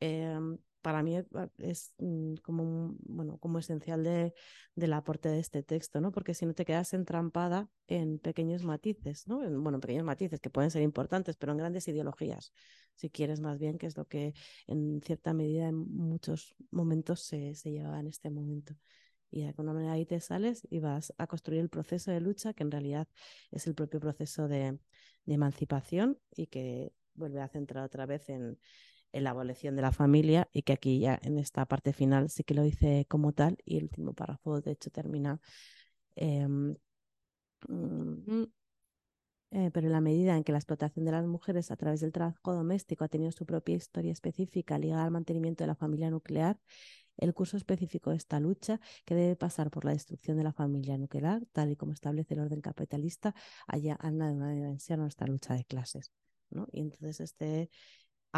Em, para mí es mm, como, bueno, como esencial de, del aporte de este texto, ¿no? Porque si no te quedas entrampada en pequeños matices, ¿no? En, bueno, pequeños matices que pueden ser importantes, pero en grandes ideologías, si quieres más bien, que es lo que en cierta medida en muchos momentos se, se lleva en este momento. Y de alguna manera ahí te sales y vas a construir el proceso de lucha, que en realidad es el propio proceso de, de emancipación y que vuelve a centrar otra vez en, en la abolición de la familia y que aquí ya en esta parte final sí que lo dice como tal y el último párrafo de hecho termina em, mm, eh, pero en la medida en que la explotación de las mujeres a través del trabajo doméstico ha tenido su propia historia específica ligada al mantenimiento de la familia nuclear, el curso específico de esta lucha, que debe pasar por la destrucción de la familia nuclear, tal y como establece el orden capitalista, allá anda de una dimensión a nuestra lucha de clases. ¿no? Y entonces este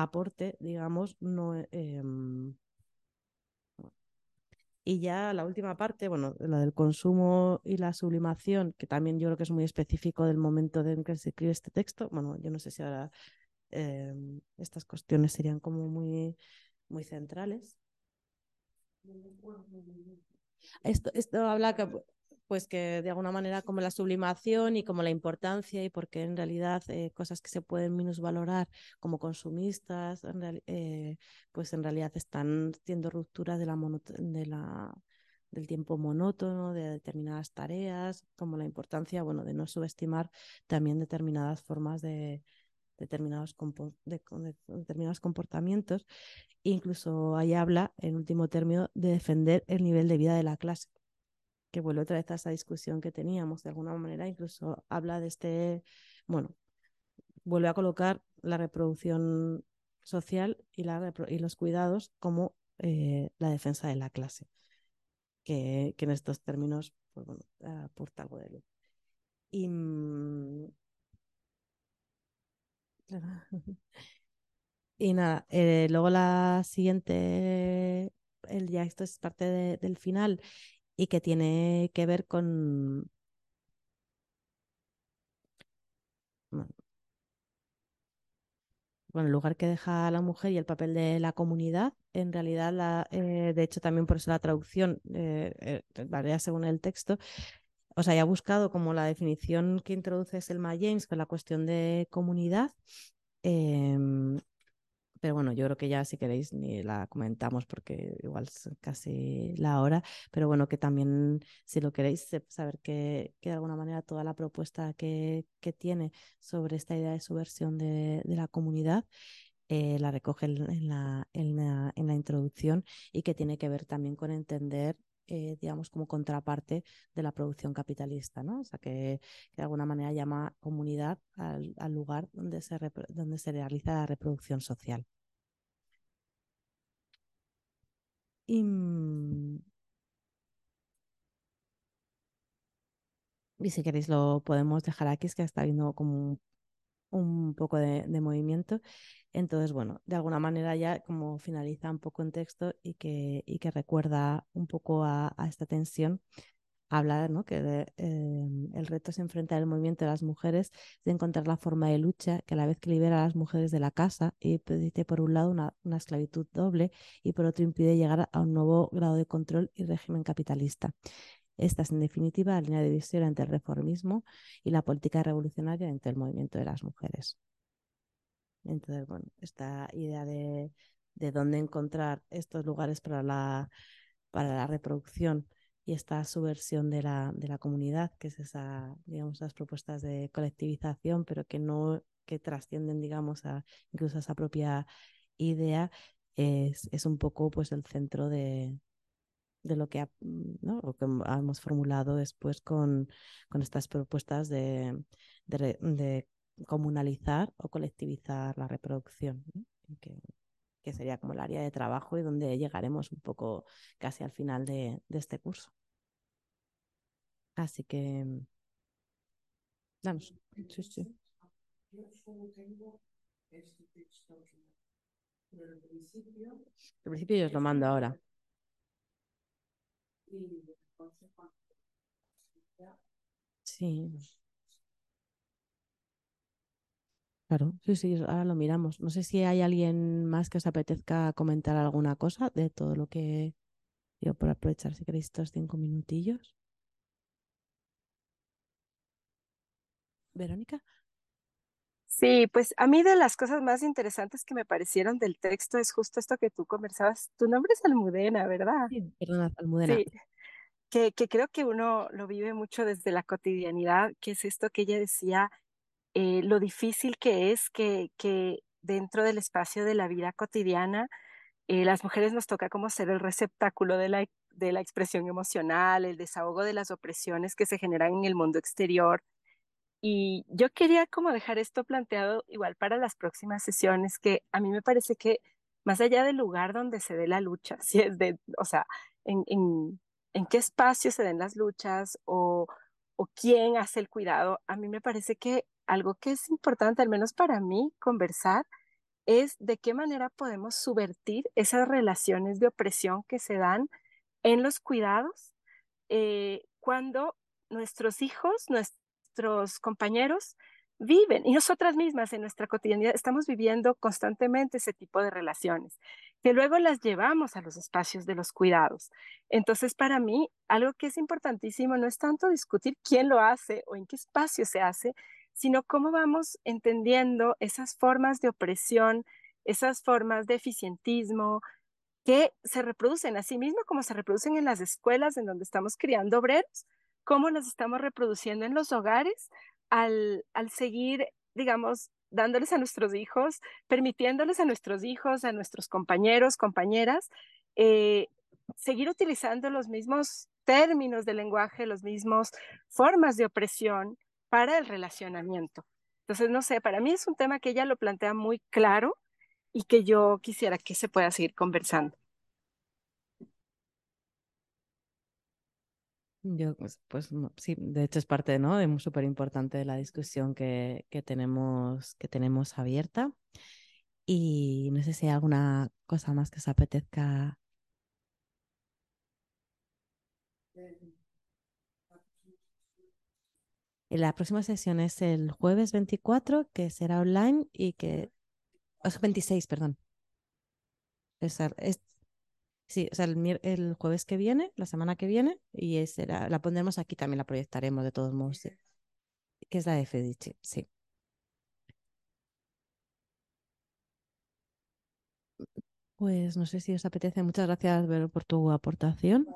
aporte, digamos, no... Em, y ya la última parte, bueno, la del consumo y la sublimación, que también yo creo que es muy específico del momento en que se escribe este texto. Bueno, yo no sé si ahora em, estas cuestiones serían como muy, muy centrales. Esto, esto habla que pues que de alguna manera como la sublimación y como la importancia y porque en realidad eh, cosas que se pueden minusvalorar como consumistas, eh, pues en realidad están siendo rupturas de la, de la del tiempo monótono, de determinadas tareas, como la importancia, bueno, de no subestimar también determinadas formas de determinados, de, determinados comportamientos. Incluso ahí habla, en último término, de defender el nivel de vida de la clase que vuelve otra vez a esa discusión que teníamos, de alguna manera incluso habla de este, bueno, vuelve a colocar la reproducción social y, la, y los cuidados como eh, la defensa de la clase, que, que en estos términos pues, bueno, aporta algo de luz. Y, mm, nada, eh, luego la siguiente, el, ya esto es parte del final, y que tiene que ver con... Bueno, el lugar que deja la mujer y el papel de la comunidad, en realidad, la, eh, de hecho, también por eso la traducción eh, eh, varía según el texto. O sea, ya buscado como la definición que introduce Selma James con la cuestión de comunidad. Em, pero bueno, yo creo que ya si queréis ni la comentamos porque igual es casi la hora, pero bueno, que también si lo queréis saber que, que de alguna manera toda la propuesta que, que, tiene sobre esta idea de subversión de, de la comunidad eh, la recoge en la, en, la, en la introducción y que tiene que ver también con entender eh, digamos, como contraparte de la producción capitalista, ¿no? O sea, que, de alguna manera llama comunidad al, al lugar donde se, donde se realiza la reproducción social. Y, mm, y si queréis lo podemos dejar aquí, es que está viendo como un, poco de, de, movimiento. Entonces, bueno, de alguna manera ya como finaliza un poco en texto y que, y que recuerda un poco a, esta tensión habla ¿no? que eh, el reto es enfrentar el movimiento de las mujeres, de encontrar la forma de lucha que a la vez que libera a las mujeres de la casa y permite por un lado una esclavitud doble y por otro impide llegar a un nuevo grado de control y régimen capitalista. Esta es, en definitiva, la línea de visión entre el reformismo y la política revolucionaria entre el movimiento de las mujeres. Entonces, bueno, esta idea de, de dónde encontrar estos lugares para la, para la reproducción y esta subversión de la, de la comunidad, que es esa, digamos, esas propuestas de colectivización, pero que no, que trascienden, digamos, a incluso a esa propia idea, es, es un poco pues el centro de, de lo que, ha, ¿no? lo que hemos formulado después con, con estas propuestas de, de, de, comunalizar o colectivizar la reproducción, ¿no? que, que, sería como el área de trabajo y donde llegaremos un poco casi al final de, de este curso. Así que, vamos, sí, sí. Yo solo tengo este texto aquí, pero al principio... Al principio yo os lo mando ahora. Sí. Claro, sí, sí, ahora lo miramos. No sé si hay alguien más que os apetezca comentar alguna cosa de todo lo que yo por aprovechar si queréis estos cinco minutillos. Verónica. Sí, pues a mí de las cosas más interesantes que me parecieron del texto es justo esto que tú conversabas. Tu nombre es Almudena, ¿verdad? Sí, perdona, Almudena. Sí, que, que creo que uno lo vive mucho desde la cotidianidad, que es esto que ella decía, eh, lo difícil que es que, que dentro del espacio de la vida cotidiana, eh, las mujeres nos toca como ser el receptáculo de la, de la expresión emocional, el desahogo de las opresiones que se generan en el mundo exterior. Y yo quería como dejar esto planteado igual para las próximas sesiones, que a mí me parece que más allá del lugar donde se dé la lucha, si es de, o sea, en, en, en qué espacio se den las luchas o, o quién hace el cuidado, a mí me parece que algo que es importante, al menos para mí, conversar, es de qué manera podemos subvertir esas relaciones de opresión que se dan en los cuidados eh, cuando nuestros hijos, nuestros compañeros viven y nosotras mismas en nuestra cotidianidad estamos viviendo constantemente ese tipo de relaciones que luego las llevamos a los espacios de los cuidados. Entonces, para mí, algo que es importantísimo no es tanto discutir quién lo hace o en qué espacio se hace, sino cómo vamos entendiendo esas formas de opresión, esas formas de eficientismo que se reproducen a sí mismo como se reproducen en las escuelas en donde estamos criando obreros, cómo nos estamos reproduciendo en los hogares al, al seguir, digamos, dándoles a nuestros hijos, permitiéndoles a nuestros hijos, a nuestros compañeros, compañeras, eh, seguir utilizando los mismos términos de lenguaje, los mismos formas de opresión para el relacionamiento. Entonces, no sé, para mí es un tema que ella lo plantea muy claro y que yo quisiera que se pueda seguir conversando. Yo, pues, pues sí, de hecho es parte, ¿no? De súper importante de la discusión que, que, tenemos, que tenemos abierta. Y no sé si hay alguna cosa más que os apetezca. La próxima sesión es el jueves 24, que será online y que... Es 26, perdón. Es, Sí, o sea, el, el, jueves que viene, la semana que viene, y será, la pondremos aquí, también la proyectaremos de todos modos, sí. que es la de Fedici, sí. Pues no sé si os apetece. Muchas gracias, Vero, por tu aportación.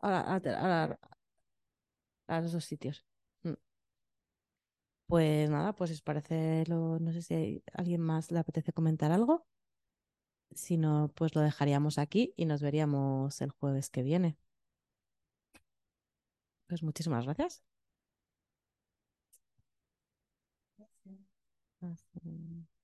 Ahora, ahora, ahora, a los dos sitios. Pues nada, pues si os parece, lo, no sé si alguien más le apetece comentar algo. Si no, pues lo dejaríamos aquí y nos veríamos el jueves que viene. Pues muchísimas gracias. gracias.